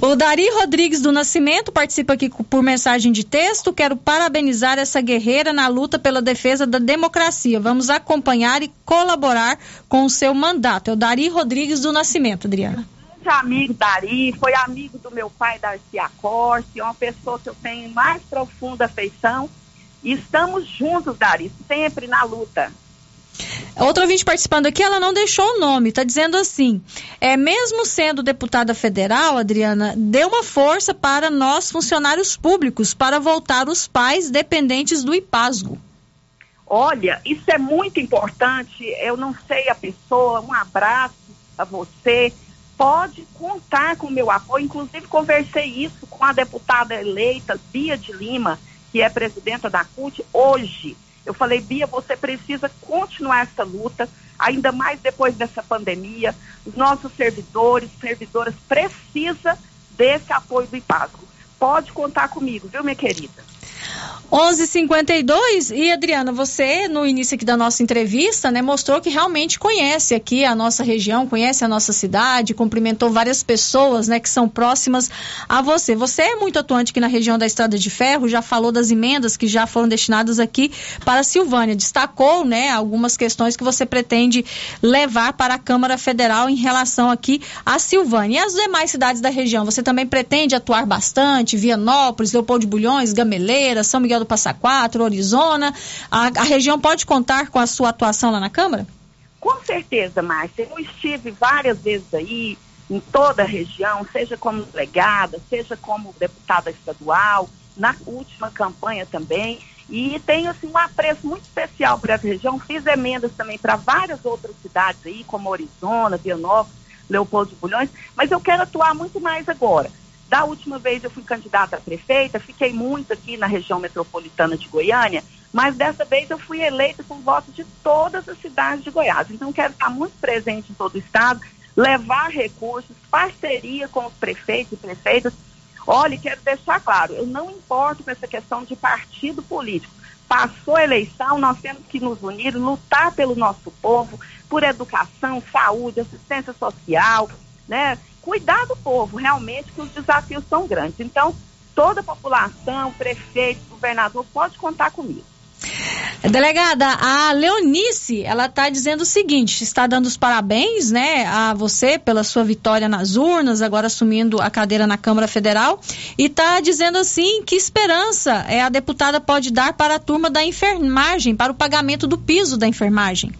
O Dari Rodrigues do Nascimento participa aqui por mensagem de texto. Quero parabenizar essa guerreira na luta pela defesa da democracia. Vamos acompanhar e colaborar com o seu mandato. É o Dari Rodrigues do Nascimento, Adriana grande amigo Dari, foi amigo do meu pai, Darcy Acorce, é uma pessoa que eu tenho mais profunda afeição. E estamos juntos, Dari, sempre na luta. Outra ouvinte participando aqui, ela não deixou o nome, está dizendo assim: é mesmo sendo deputada federal, Adriana, dê uma força para nós funcionários públicos para voltar os pais dependentes do IPASGO. Olha, isso é muito importante. Eu não sei a pessoa. Um abraço a você pode contar com o meu apoio. Inclusive, conversei isso com a deputada eleita Bia de Lima, que é presidenta da CUT, hoje. Eu falei, Bia, você precisa continuar essa luta, ainda mais depois dessa pandemia. Os nossos servidores, servidoras, precisam desse apoio do IPASCO. Pode contar comigo, viu, minha querida? 11:52 e Adriana, você no início aqui da nossa entrevista, né, mostrou que realmente conhece aqui a nossa região, conhece a nossa cidade, cumprimentou várias pessoas, né, que são próximas a você. Você é muito atuante aqui na região da Estrada de Ferro, já falou das emendas que já foram destinadas aqui para a Silvânia, destacou, né, algumas questões que você pretende levar para a Câmara Federal em relação aqui à Silvânia. E as demais cidades da região, você também pretende atuar bastante, Vianópolis, Leopoldo de Bulhões, Gameleira, São Miguel do Passa Quatro, Orizona. A, a região pode contar com a sua atuação lá na Câmara? Com certeza, Márcia. Eu estive várias vezes aí, em toda a região, seja como delegada, seja como deputada estadual, na última campanha também. E tenho assim, um apreço muito especial por essa região. Fiz emendas também para várias outras cidades aí, como Orizona, Vianópolis, Leopoldo de Bulhões, mas eu quero atuar muito mais agora Da última vez eu fui candidata a prefeita, fiquei muito aqui na região metropolitana de Goiânia, mas dessa vez eu fui eleita com votos de todas as cidades de Goiás. Então quero estar muito presente em todo o estado, levar recursos, parceria com os prefeitos e prefeitas. Olha, quero deixar claro, eu não importo com essa questão de partido político. Passou a eleição, nós temos que nos unir, lutar pelo nosso povo, por educação, saúde, assistência social, né? Cuidar do povo, realmente, que os desafios são grandes. Então, toda a população, prefeito, governador, pode contar comigo. Delegada, a Leonice, ela está dizendo o seguinte, está dando os parabéns, né, a você pela sua vitória nas urnas, agora assumindo a cadeira na Câmara Federal, e está dizendo assim, que esperança é a deputada pode dar para a turma da enfermagem, para o pagamento do piso da enfermagem?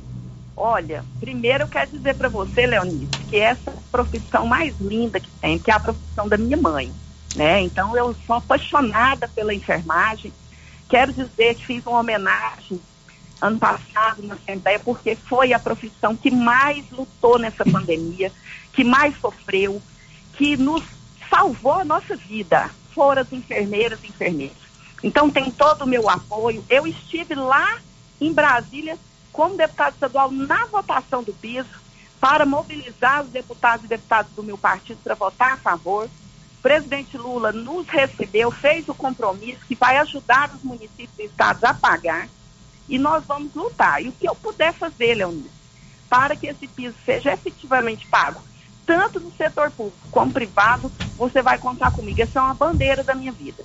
Olha, primeiro eu quero dizer para você, Leonice, que essa profissão mais linda que tem, que é a profissão da minha mãe, né? Então eu sou apaixonada pela enfermagem. Quero dizer que fiz uma homenagem ano passado na Assembleia, porque foi a profissão que mais lutou nessa pandemia, que mais sofreu, que nos salvou a nossa vida. Foram as enfermeiras e enfermeiros. Então tem todo o meu apoio. Eu estive lá em Brasília como deputado estadual na votação do piso para mobilizar os deputados e deputadas do meu partido para votar a favor. O presidente Lula nos recebeu, fez o compromisso que vai ajudar os municípios e estados a pagar e nós vamos lutar. E o que eu puder fazer, Leonice, para que esse piso seja efetivamente pago, tanto no setor público como privado, você vai contar comigo. Essa é uma bandeira da minha vida.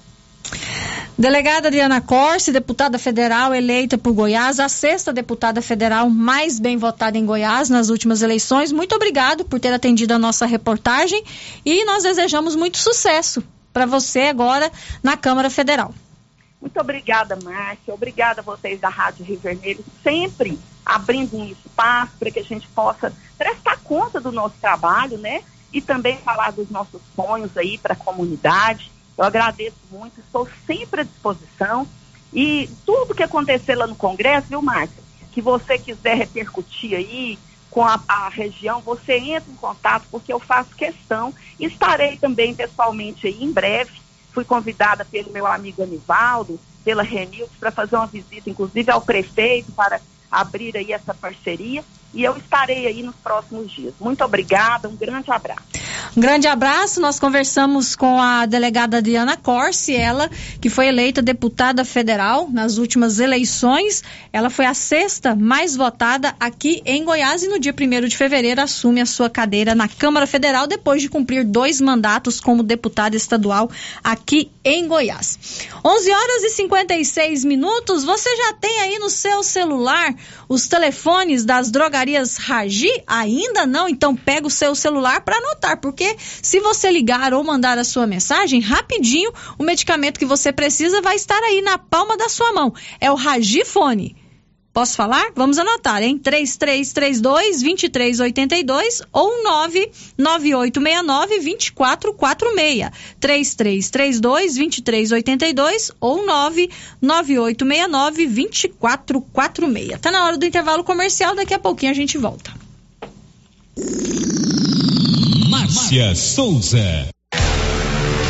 Delegada Adriana Corse, deputada federal eleita por Goiás, a sexta deputada federal mais bem votada em Goiás nas últimas eleições. Muito obrigado por ter atendido a nossa reportagem e nós desejamos muito sucesso para você agora na Câmara Federal. Muito obrigada, Márcia. Obrigada a vocês da Rádio Rio Vermelho, sempre abrindo um espaço para que a gente possa prestar conta do nosso trabalho, né? E também falar dos nossos sonhos aí para a comunidade. Eu agradeço muito, estou sempre à disposição. E tudo que acontecer lá no Congresso, viu, Márcia? Que você quiser repercutir aí com a, a, região, você entra em contato, porque eu faço questão. Estarei também pessoalmente aí em breve. Fui convidada pelo meu amigo Anivaldo, pela Renilson, para fazer uma visita, inclusive ao prefeito, para abrir aí essa parceria e eu estarei aí nos próximos dias. Muito obrigada, um grande abraço. Um grande abraço. Nós conversamos com a delegada Diana Corsi, ela que foi eleita deputada federal nas últimas eleições. Ela foi a sexta mais votada aqui em Goiás e no dia 1 de fevereiro assume a sua cadeira na Câmara Federal depois de cumprir dois mandatos como deputada estadual aqui em Goiás. 11 horas e 56 minutos. Você já tem aí no seu celular os telefones das drogarias Ragi? Ainda não? Então pega o seu celular para anotar, porque se você ligar ou mandar a sua mensagem, rapidinho o medicamento que você precisa vai estar aí na palma da sua mão. É o Ragifone. Posso falar? Vamos anotar, hein? 3332-2382 ou 99869-2446. 3332-2382 ou 99869-2446. Tá na hora do intervalo comercial, daqui a pouquinho a gente volta. Márcia Souza.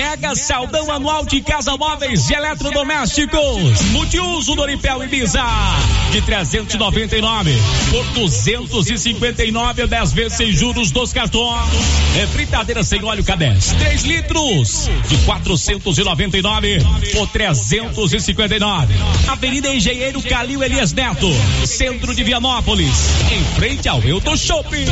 Mega Saldão Anual de Casa Móveis e Eletrodomésticos. Multiuso Doripel Ibiza. de 399 por 259 10 vezes sem juros dos cartões. É fritadeira sem óleo K10, 3 litros de 499 por 359. Avenida Engenheiro Calil Elias Neto, centro de Vianópolis, em frente ao Euto Shopping.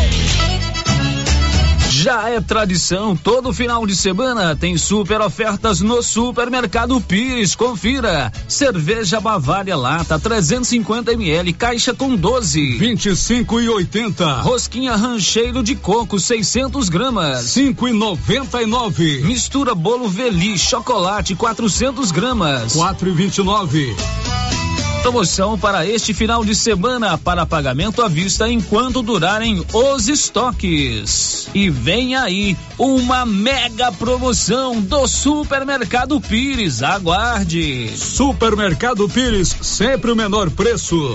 Já é tradição, todo final de semana tem super ofertas no Supermercado Pires. Confira. Cerveja Bavária Lata 350 ml, caixa com 12, 25 e 80. Rosquinha Rancheiro de Coco 600 gramas, 5 e 99. Mistura bolo Veli chocolate 400 gramas, 4 e 29. Promoção para este final de semana para pagamento à vista enquanto durarem os estoques. E vem aí uma mega promoção do Supermercado Pires. Aguarde. Supermercado Pires, sempre o menor preço.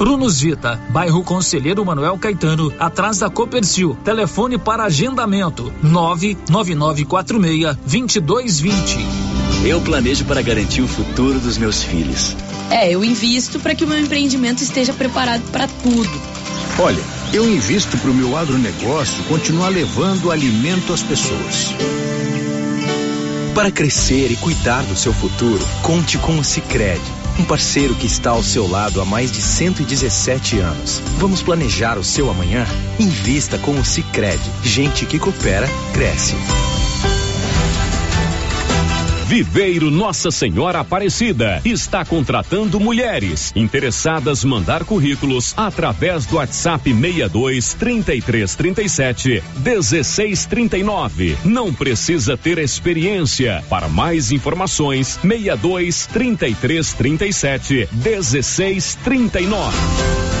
Prunus Vita, bairro Conselheiro Manuel Caetano, atrás da Copercil. Telefone para agendamento: 99946-2220. Eu planejo para garantir o futuro dos meus filhos. É, eu invisto para que o meu empreendimento esteja preparado para tudo. Olha, eu invisto para o meu agronegócio continuar levando alimento às pessoas. Para crescer e cuidar do seu futuro, conte com o Sicredi, um parceiro que está ao seu lado há mais de 117 anos. Vamos planejar o seu amanhã? Invista com o Sicredi. Gente que coopera cresce. Viveiro Nossa Senhora Aparecida está contratando mulheres interessadas mandar currículos através do WhatsApp 62 33 37 16 39. Não precisa ter experiência. Para mais informações, 62 33 37 16 39.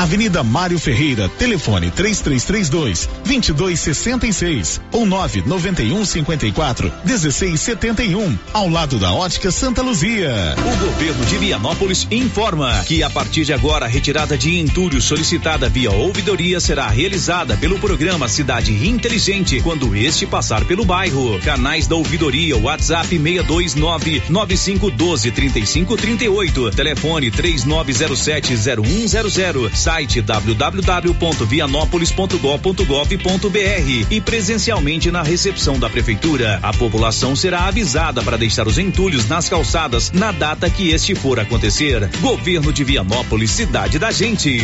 Avenida Mário Ferreira, telefone 3332 2266 ou 991 54 1671, ao lado da Ótica Santa Luzia. O governo de Vianópolis informa que a partir de agora a retirada de entulho solicitada via ouvidoria será realizada pelo programa Cidade Inteligente quando este passar pelo bairro. Canais da ouvidoria WhatsApp 629 9512 3538, telefone 3907 0100 site www.vianopolis.gov.gov.br e presencialmente na recepção da prefeitura. A população será avisada para deixar os entulhos nas calçadas na data que este for acontecer. Governo de Vianópolis, cidade da gente.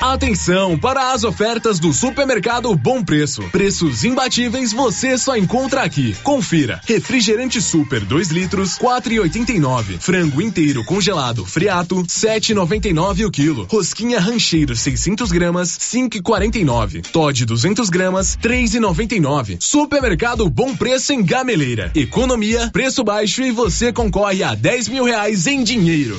Atenção para as ofertas do supermercado Bom Preço. Preços imbatíveis você só encontra aqui. Confira. Refrigerante Super 2 litros, 4,89. Frango inteiro congelado, friato, 7,99 o quilo. Rosquinha Rancheiro 600 gramas, 5,49. Todd 200 gramas, 3,99. Supermercado Bom Preço em Gameleira. Economia, preço baixo e você concorre a 10 mil reais em dinheiro.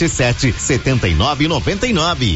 sete setenta e nove noventa e nove.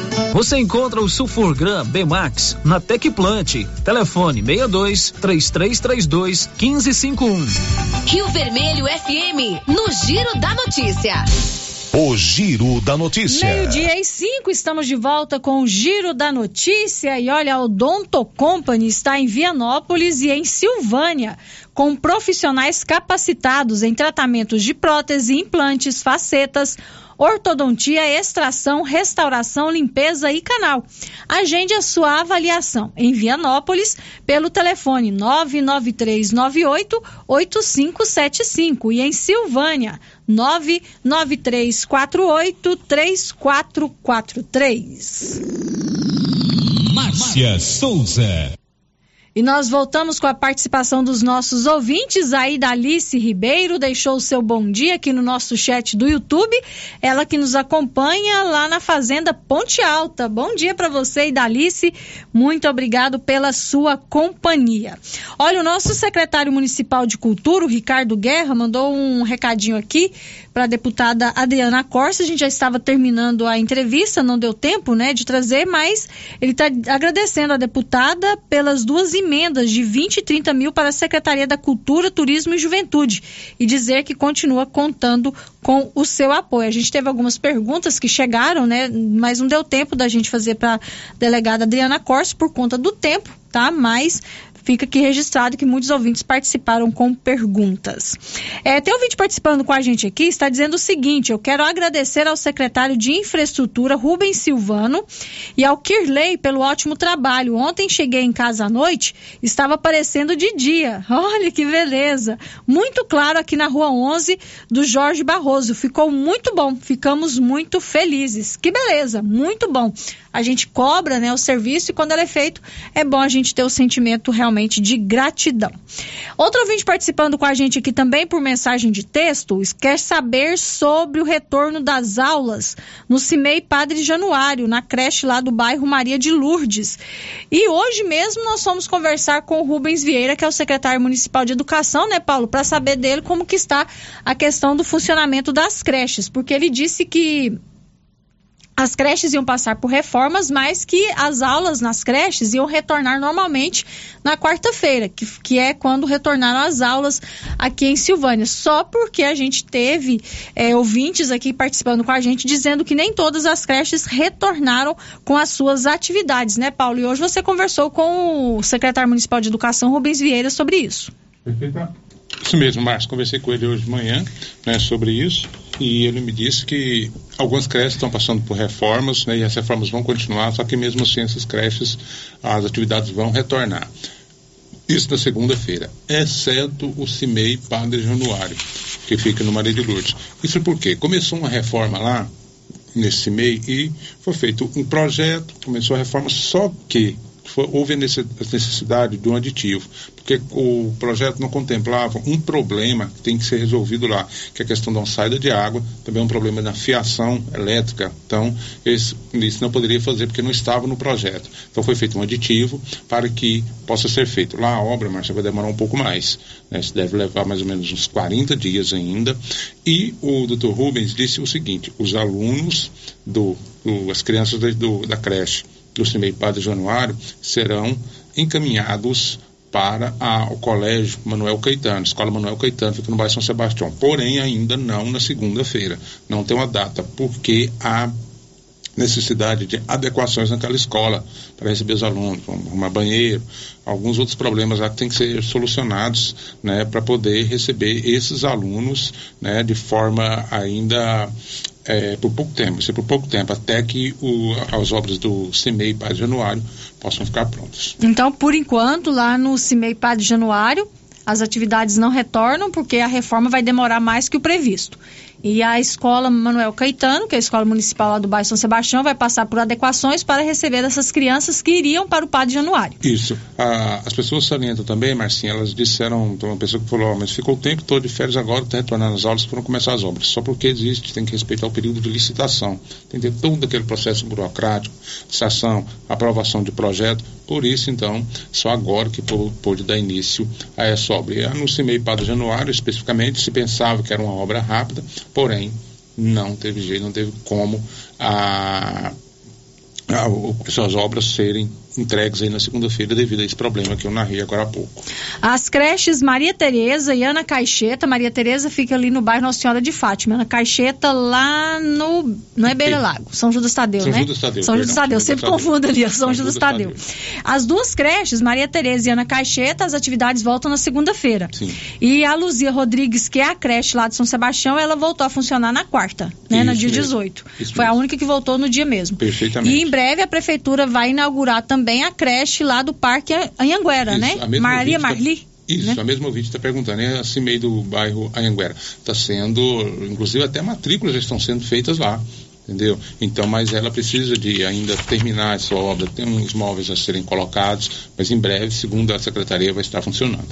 Você encontra o Sulfurgram Bmax na Tecplant. Telefone 62 3332 1551. Rio Vermelho FM, no Giro da Notícia. O Giro da Notícia. Meio-dia e cinco, estamos de volta com o Giro da Notícia. E olha, a Odonto Company está em Vianópolis e em Silvânia, com profissionais capacitados em tratamentos de prótese, implantes, facetas, ortodontia, extração, restauração, limpeza e canal. Agende a sua avaliação em Vianópolis pelo telefone 99398 8575 e em Silvânia 99348 3443. Márcia Souza. E nós voltamos com a participação dos nossos ouvintes. Aí da Alice Ribeiro deixou o seu bom dia aqui no nosso chat do YouTube. Ela que nos acompanha lá na Fazenda Ponte Alta. Bom dia para você, Idalice. Muito obrigado pela sua companhia. Olha, o nosso secretário municipal de Cultura, o Ricardo Guerra, mandou um recadinho aqui para a deputada Adriana Corsa. A gente já estava terminando a entrevista, não deu tempo, né, de trazer, mas ele está agradecendo a deputada pelas duas emendas de 20 e 30 mil para a Secretaria da Cultura, Turismo e Juventude e dizer que continua contando com o seu apoio. A gente teve algumas perguntas que chegaram, né, mas não deu tempo da gente fazer para a delegada Adriana Corsa por conta do tempo, tá? Mas fica aqui registrado que muitos ouvintes participaram com perguntas. É, tem ouvinte participando com a gente aqui, está dizendo o seguinte: eu quero agradecer ao secretário de Infraestrutura, Rubens Silvano, e ao Kirley pelo ótimo trabalho. Ontem cheguei em casa à noite, estava aparecendo de dia. Olha que beleza! Muito claro aqui na rua 11 do Jorge Barroso. Ficou muito bom, ficamos muito felizes. Que beleza, muito bom. A gente cobra né, o serviço e quando ele é feito, é bom a gente ter o sentimento realmente de gratidão. Outro ouvinte participando com a gente aqui também por mensagem de texto, quer saber sobre o retorno das aulas no CIMEI Padre Januário, na creche lá do bairro Maria de Lourdes. E hoje mesmo nós fomos conversar com o Rubens Vieira, que é o secretário municipal de educação, né, Paulo, para saber dele como que está a questão do funcionamento das creches, porque ele disse que as creches iam passar por reformas, mas que as aulas nas creches iam retornar normalmente na quarta-feira, que, que é quando retornaram as aulas aqui em Silvânia. Só porque a gente teve é, ouvintes aqui participando com a gente dizendo que nem todas as creches retornaram com as suas atividades, né, Paulo? E hoje você conversou com o secretário municipal de educação, Rubens Vieira, sobre isso. Perfeito. Isso mesmo, Márcio. Conversei com ele hoje de manhã né, sobre isso e ele me disse que algumas creches estão passando por reformas né, e as reformas vão continuar, só que mesmo assim essas creches, as atividades vão retornar. Isso na segunda-feira, exceto o CIMEI Padre Januário, que fica no Maria de Lourdes. Isso porque começou uma reforma lá, nesse meio, e foi feito um projeto, começou a reforma, só que foi, houve a necessidade de um aditivo, porque o projeto não contemplava um problema que tem que ser resolvido lá, que é a questão da saída de água, também um problema da fiação elétrica. Então, esse, isso não poderia fazer porque não estava no projeto. Então, foi feito um aditivo para que possa ser feito. Lá a obra, Márcia, vai demorar um pouco mais. Né? Isso deve levar mais ou menos uns 40 dias ainda. E o Dr. Rubens disse o seguinte: os alunos, do, do as crianças do, da creche do CIMEI Padre Januário serão encaminhados para a, o Colégio Manuel Caetano, Escola Manuel Caetano, fica no bairro São Sebastião. Porém, ainda não na segunda-feira. Não tem uma data, porque há necessidade de adequações naquela escola para receber os alunos, arrumar banheiro, alguns outros problemas lá que têm que ser solucionados, né, para poder receber esses alunos, né, de forma ainda é, por pouco tempo, ser por pouco tempo, até que o, as obras do CIMEI Padre Januário possam ficar prontas. Então, por enquanto, lá no CIMEI Padre Januário, as atividades não retornam porque a reforma vai demorar mais que o previsto. E a escola Manuel Caetano, que é a escola municipal lá do bairro São Sebastião, vai passar por adequações para receber essas crianças que iriam para o Padre Januário. Isso. Ah, as pessoas salientam também, Marcinha, elas disseram, uma pessoa que falou, oh, mas ficou o tempo todo de férias agora, está retornando às aulas para começar as obras. Só porque existe, tem que respeitar o período de licitação. Tem que ter todo aquele processo burocrático, licitação, aprovação de projeto. Por isso, então, só agora que pôde dar início a essa obra. E no CIMEI Padre Januário, especificamente, se pensava que era uma obra rápida, porém não teve jeito, não teve como a, a, a, suas obras serem entregues aí na segunda-feira devido a esse problema que eu narrei agora há pouco. As creches Maria Tereza e Ana Caixeta, Maria Tereza fica ali no bairro Nossa Senhora de Fátima, Ana Caixeta lá no, não é Beira Lago, São Judas Tadeu, São né? Judas Tadeu, São Judas Tadeu, sempre confundo ali, São, São Judas Tadeu. Tadeu. As duas creches, Maria Tereza e Ana Caixeta, as atividades voltam na segunda-feira. E a Luzia Rodrigues, que é a creche lá de São Sebastião, ela voltou a funcionar na quarta, né, Isso no dia mesmo. 18. Isso Foi mesmo. a única que voltou no dia mesmo. Perfeitamente. E em breve a prefeitura vai inaugurar também a creche lá do Parque Anhanguera, né? Maria tá Marli. Isso, né? a mesma ouvinte está perguntando, é assim meio do bairro Anhanguera. Está sendo, inclusive até matrículas já estão sendo feitas lá entendeu? Então, mas ela precisa de ainda terminar essa obra, tem uns móveis a serem colocados, mas em breve, segundo a secretaria, vai estar funcionando.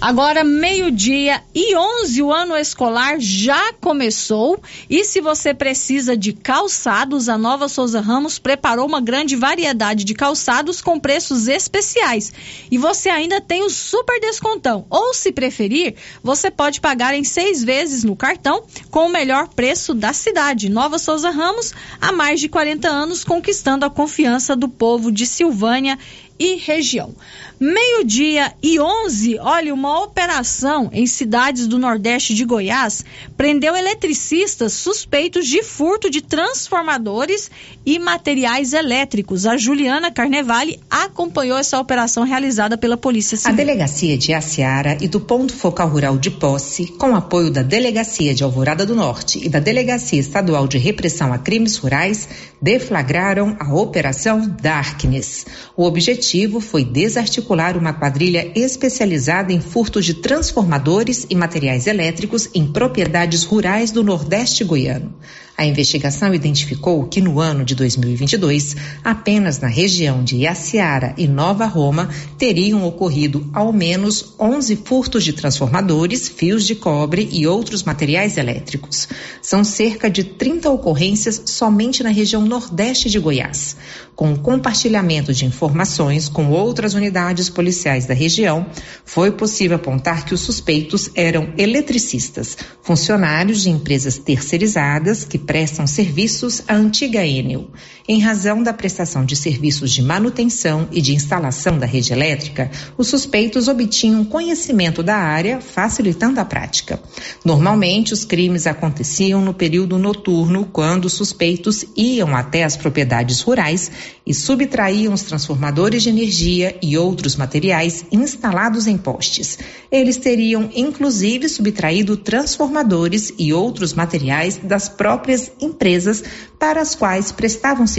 Agora, meio-dia e 11, o ano escolar já começou e se você precisa de calçados, a Nova Souza Ramos preparou uma grande variedade de calçados com preços especiais. E você ainda tem o super descontão. Ou, se preferir, você pode pagar em seis vezes no cartão com o melhor preço da cidade. Nova Souza Ramos há mais de 40 anos, conquistando a confiança do povo de Silvânia e região. Meio-dia e 11, olha, uma operação em cidades do Nordeste de Goiás prendeu eletricistas suspeitos de furto de transformadores e materiais elétricos. A Juliana Carnevale acompanhou essa operação realizada pela Polícia Civil. A Delegacia de Aciara e do Ponto Focal Rural de Posse, com apoio da Delegacia de Alvorada do Norte e da Delegacia Estadual de Repressão a Crimes Rurais, deflagraram a Operação Darkness. O objetivo foi desarticular uma quadrilha especializada em furtos de transformadores e materiais elétricos em propriedades rurais do Nordeste goiano. A investigação identificou que no ano de 2022, apenas na região de Iaciara e Nova Roma teriam ocorrido ao menos 11 furtos de transformadores, fios de cobre e outros materiais elétricos. São cerca de 30 ocorrências somente na região nordeste de Goiás. Com o compartilhamento de informações com outras unidades policiais da região, foi possível apontar que os suspeitos eram eletricistas, funcionários de empresas terceirizadas que prestam serviços à antiga Enel. Em razão da prestação de serviços de manutenção e de instalação da rede elétrica, os suspeitos obtinham conhecimento da área, facilitando a prática. Normalmente, os crimes aconteciam no período noturno, quando os suspeitos iam até as propriedades rurais e subtraíam os transformadores de energia e outros materiais instalados em postes. Eles teriam, inclusive, subtraído transformadores e outros materiais das próprias empresas para as quais prestavam serviço.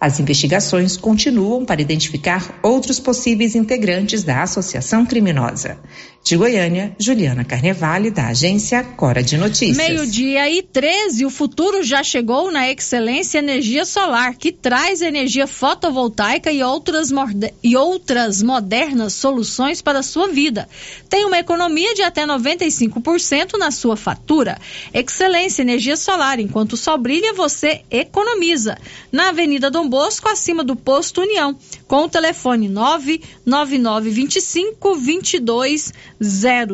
As investigações continuam para identificar outros possíveis integrantes da associação criminosa. De Goiânia, Juliana Carnevale, da agência Cora de Notícias. Meio-dia e 13, o futuro já chegou na Excelência Energia Solar, que traz energia fotovoltaica e outras, e outras modernas soluções para a sua vida. Tem uma economia de até 95% na sua fatura. Excelência Energia Solar, enquanto o sol brilha, você economiza. Na Avenida Dom Bosco, acima do Posto União, com o telefone 99925 22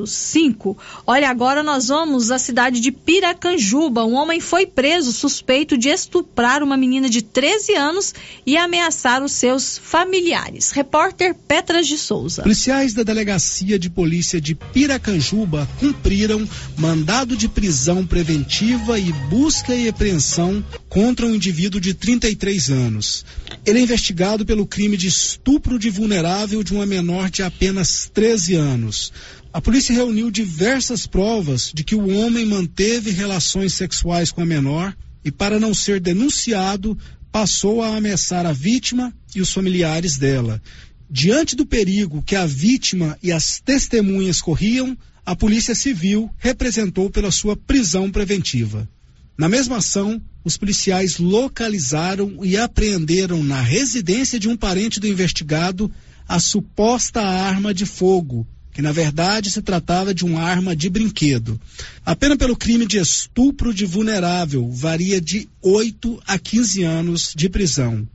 05. Olha, agora nós vamos à cidade de Piracanjuba. Um homem foi preso suspeito de estuprar uma menina de 13 anos e ameaçar os seus familiares. Repórter Petras de Souza. Policiais da Delegacia de Polícia de Piracanjuba cumpriram mandado de prisão preventiva e busca e apreensão contra um indivíduo de 33 anos. Ele é investigado pelo crime de estupro de vulnerável de uma menor de apenas 13 anos. A polícia reuniu diversas provas de que o homem manteve relações sexuais com a menor e, para não ser denunciado, passou a ameaçar a vítima e os familiares dela. Diante do perigo que a vítima e as testemunhas corriam, a Polícia Civil representou pela sua prisão preventiva. Na mesma ação, os policiais localizaram e apreenderam na residência de um parente do investigado a suposta arma de fogo que na verdade se tratava de uma arma de brinquedo. A pena pelo crime de estupro de vulnerável varia de 8 a 15 anos de prisão.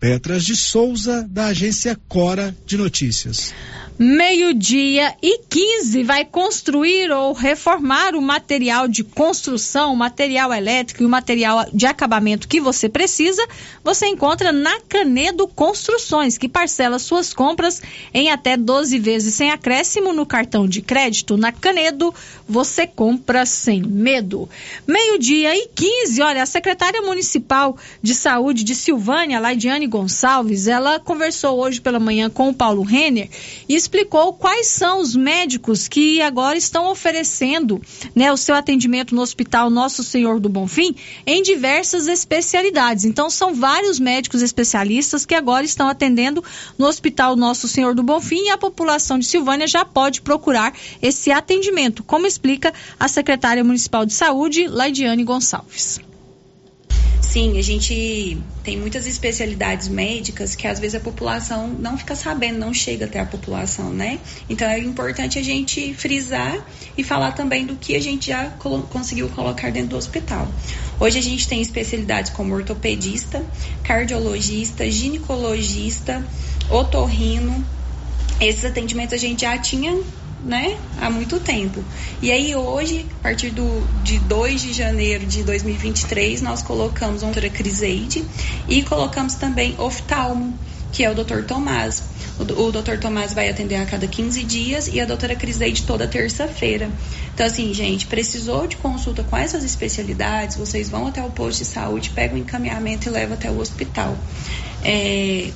Petras de Souza, da agência Cora de Notícias meio-dia e 15 vai construir ou reformar o material de construção, o material elétrico e o material de acabamento que você precisa, você encontra na Canedo Construções, que parcela suas compras em até 12 vezes sem acréscimo no cartão de crédito. Na Canedo, você compra sem medo. Meio-dia e 15, olha, a secretária municipal de saúde de Silvânia, Laidiane Gonçalves, ela conversou hoje pela manhã com o Paulo Renner e explicou quais são os médicos que agora estão oferecendo né, o seu atendimento no Hospital Nosso Senhor do Bonfim em diversas especialidades. Então, são vários médicos especialistas que agora estão atendendo no Hospital Nosso Senhor do Bonfim e a população de Silvânia já pode procurar esse atendimento, como explica a secretária municipal de saúde, Laidiane Gonçalves. Sim, a gente tem muitas especialidades médicas que às vezes a população não fica sabendo, não chega até a população, né? Então é importante a gente frisar e falar também do que a gente já conseguiu colocar dentro do hospital. Hoje a gente tem especialidades como ortopedista, cardiologista, ginecologista, otorrino. Esses atendimentos a gente já tinha né, há muito tempo. E aí hoje, a partir do, de 2 de janeiro de 2023, nós colocamos a doutora Criseide e colocamos também oftalmo, que é o Dr. Tomás. O, o Dr. Tomás vai atender a cada 15 dias e a doutora Criseide toda terça-feira. Então, assim, gente, precisou de consulta com essas especialidades, vocês vão até o posto de saúde, pegam o encaminhamento e levam até o hospital. É,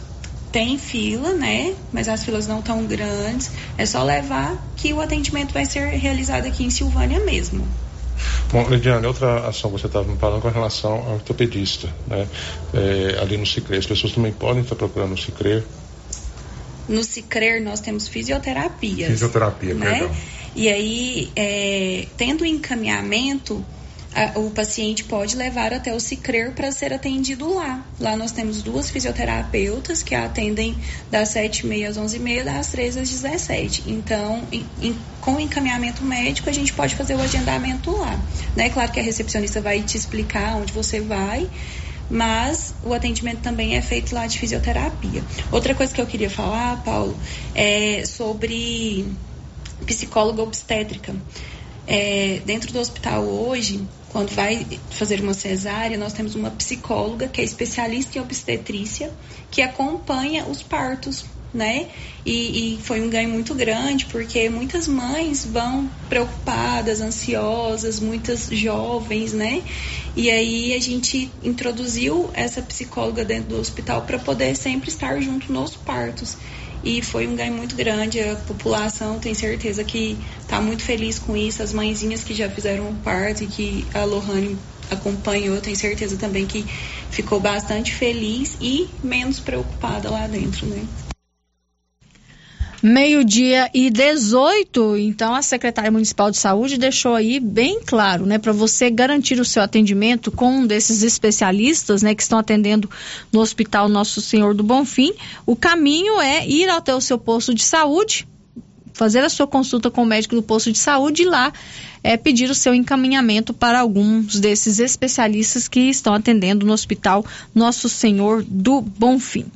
tem fila, né? Mas as filas não tão grandes. É só levar que o atendimento vai ser realizado aqui em Silvânia mesmo. Bom, Lidiane, outra ação que você estava me falando com relação ao ortopedista, né? É, ali no Cicrer. As pessoas também podem estar procurando o Cicrer? No Cicrer nós temos fisioterapias. Fisioterapia, né? perdão. E aí, é, tendo encaminhamento, a, o paciente pode levar até o Cicrer para ser atendido lá. Lá nós temos duas fisioterapeutas que atendem das 7h30 às 11h30, das 13 às 17 Então, em, em, com encaminhamento médico, a gente pode fazer o agendamento lá. Né? Claro que a recepcionista vai te explicar onde você vai, mas o atendimento também é feito lá de fisioterapia. Outra coisa que eu queria falar, Paulo, é sobre psicóloga obstétrica. É, dentro do hospital hoje, quando vai fazer uma cesárea, nós temos uma psicóloga que é especialista em obstetrícia, que acompanha os partos, né? E, e, foi um ganho muito grande, porque muitas mães vão preocupadas, ansiosas, muitas jovens, né? E aí a gente introduziu essa psicóloga dentro do hospital para poder sempre estar junto nos partos e foi um ganho muito grande. A população tem certeza que está muito feliz com isso. As mãezinhas que já fizeram o parto e que a Lohane acompanhou, tenho certeza também que ficou bastante feliz e menos preocupada lá dentro, né? Meio-dia e 18, então a secretária municipal de saúde deixou aí bem claro, né, para você garantir o seu atendimento com um desses especialistas, né, que estão atendendo no Hospital Nosso Senhor do Bonfim. O caminho é ir até o seu posto de saúde, fazer a sua consulta com o médico do posto de saúde e lá é, pedir o seu encaminhamento para alguns desses especialistas que estão atendendo no Hospital Nosso Senhor do Bonfim.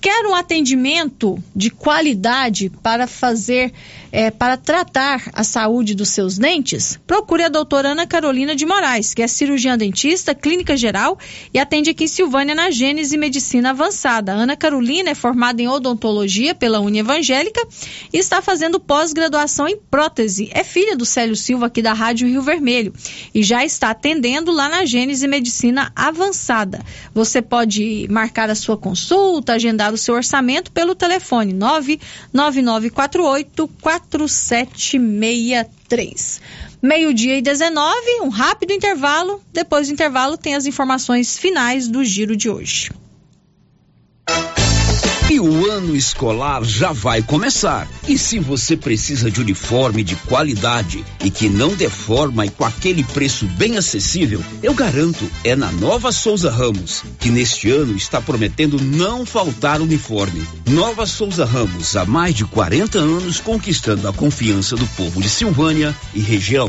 Quer um atendimento de qualidade para fazer, é, para tratar a saúde dos seus dentes? Procure a doutora Ana Carolina de Moraes, que é cirurgiã dentista, clínica geral e atende aqui em Silvânia na Gênese Medicina Avançada. Ana Carolina é formada em odontologia pela Uni Evangélica e está fazendo pós-graduação em prótese. É filha do Célio Silva aqui da da Rádio Rio Vermelho e já está atendendo lá na Gênese Medicina Avançada. Você pode marcar a sua consulta, agendar o seu orçamento pelo telefone 99948 4763. Meio-dia e 19, um rápido intervalo. Depois do intervalo, tem as informações finais do giro de hoje. O ano escolar já vai começar. E se você precisa de uniforme de qualidade e que não deforma e com aquele preço bem acessível, eu garanto, é na Nova Souza Ramos, que neste ano está prometendo não faltar uniforme. Nova Souza Ramos, há mais de 40 anos conquistando a confiança do povo de Silvânia e região.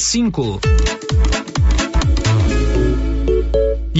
cinco.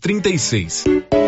2236.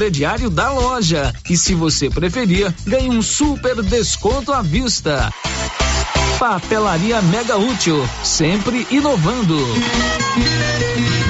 crediário da loja. E se você preferir, ganhe um super desconto à vista. Papelaria Mega Útil, sempre inovando.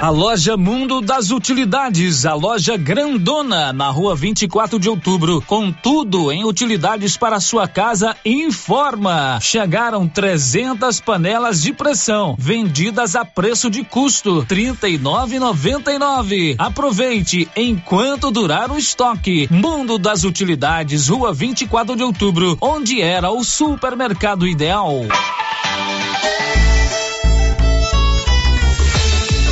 A loja Mundo das Utilidades, a loja grandona na rua 24 de outubro, com tudo em utilidades para sua casa, informa. Chegaram 300 panelas de pressão, vendidas a preço de custo, R$ 39,99. Aproveite enquanto durar o estoque. Mundo das Utilidades, rua 24 de outubro, onde era o supermercado ideal.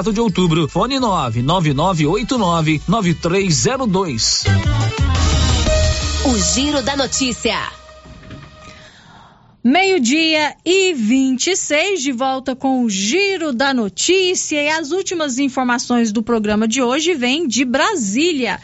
4 de outubro. Fone 99989 9302. O Giro da Notícia. Meio-dia e 26, de volta com o Giro da Notícia. E as últimas informações do programa de hoje vêm de Brasília.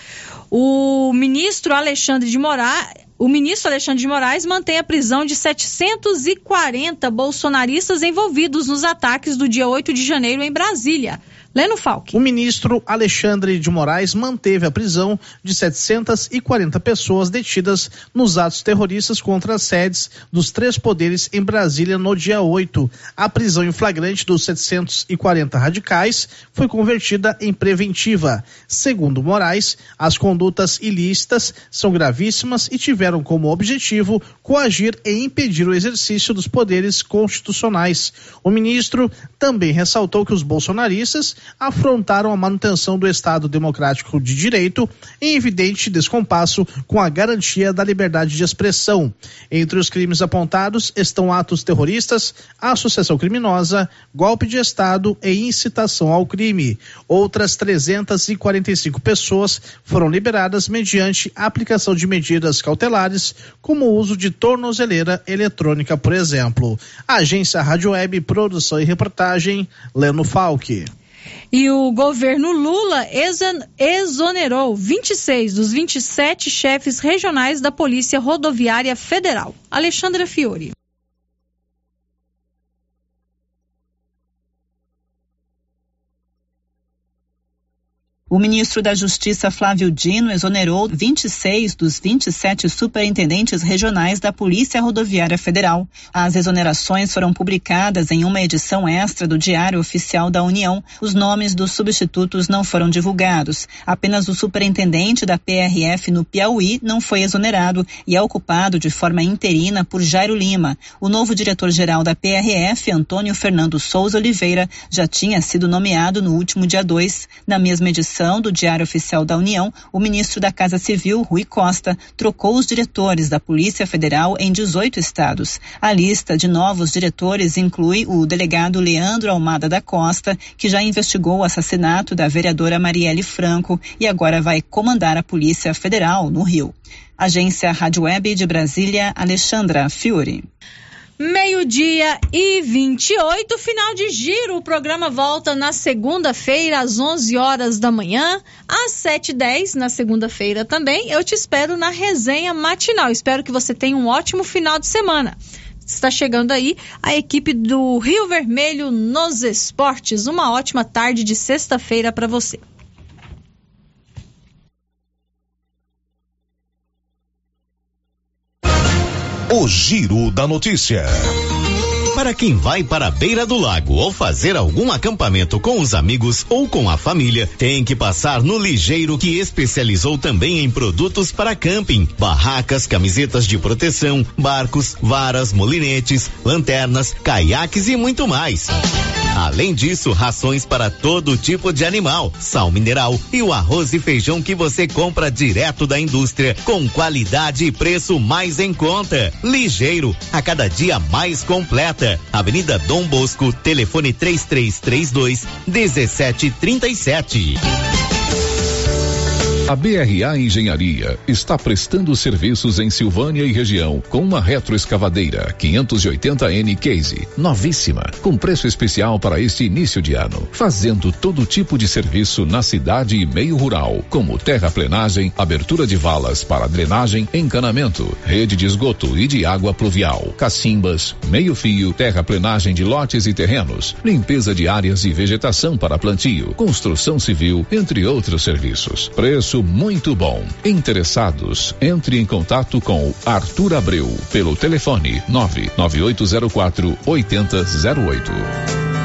O ministro Alexandre de Moraes. O ministro Alexandre de Moraes mantém a prisão de 740 bolsonaristas envolvidos nos ataques do dia 8 de janeiro em Brasília. Leno Falck. O ministro Alexandre de Moraes manteve a prisão de 740 pessoas detidas nos atos terroristas contra as sedes dos três poderes em Brasília no dia 8. A prisão em flagrante dos 740 radicais foi convertida em preventiva. Segundo Moraes, as condutas ilícitas são gravíssimas e tiveram como objetivo coagir e impedir o exercício dos poderes constitucionais. O ministro também ressaltou que os bolsonaristas afrontaram a manutenção do Estado Democrático de Direito em evidente descompasso com a garantia da liberdade de expressão. Entre os crimes apontados estão atos terroristas, associação criminosa, golpe de Estado e incitação ao crime. Outras 345 pessoas foram liberadas mediante aplicação de medidas cautelares, como o uso de tornozeleira eletrônica, por exemplo. Agência Rádio Web, produção e reportagem, Leno Falque. E o governo Lula exonerou 26 dos 27 chefes regionais da Polícia Rodoviária Federal. Alexandra Fiore. O ministro da Justiça Flávio Dino exonerou 26 dos 27 superintendentes regionais da Polícia Rodoviária Federal. As exonerações foram publicadas em uma edição extra do Diário Oficial da União. Os nomes dos substitutos não foram divulgados. Apenas o superintendente da PRF no Piauí não foi exonerado e é ocupado de forma interina por Jairo Lima. O novo diretor-geral da PRF, Antônio Fernando Souza Oliveira, já tinha sido nomeado no último dia 2. Na mesma edição, edição do Diário Oficial da União, o ministro da Casa Civil, Rui Costa, trocou os diretores da Polícia Federal em 18 estados. A lista de novos diretores inclui o delegado Leandro Almada da Costa, que já investigou o assassinato da vereadora Marielle Franco e agora vai comandar a Polícia Federal no Rio. Agência Rádio Web de Brasília, Alexandra Fiore. Meio-dia e 28, final de giro. O programa volta na segunda-feira, às 11 horas da manhã, às 7h10 na segunda-feira também. Eu te espero na resenha matinal. Espero que você tenha um ótimo final de semana. Está chegando aí a equipe do Rio Vermelho nos esportes. Uma ótima tarde de sexta-feira para você. O Giro da Notícia. Para quem vai para a beira do lago ou fazer algum acampamento com os amigos ou com a família, tem que passar no Ligeiro que especializou também em produtos para camping, barracas, camisetas de proteção, barcos, varas, molinetes, lanternas, caiaques e muito mais. Além disso, rações para todo tipo de animal, sal mineral e o arroz e feijão que você compra direto da indústria, com qualidade e preço mais em conta. Ligeiro, a cada dia mais completa. Avenida Dom Bosco, telefone 3332 1737. A BRA Engenharia está prestando serviços em Silvânia e região com uma retroescavadeira 580N Case, novíssima, com preço especial para este início de ano, fazendo todo tipo de serviço na cidade e meio rural, como terraplenagem, abertura de valas para drenagem, encanamento, rede de esgoto e de água pluvial, cacimbas, meio-fio, terraplenagem de lotes e terrenos, limpeza de áreas e vegetação para plantio, construção civil, entre outros serviços. Preço preço muito bom. Interessados, entre em contato com Arthur Abreu pelo telefone 99804 8008.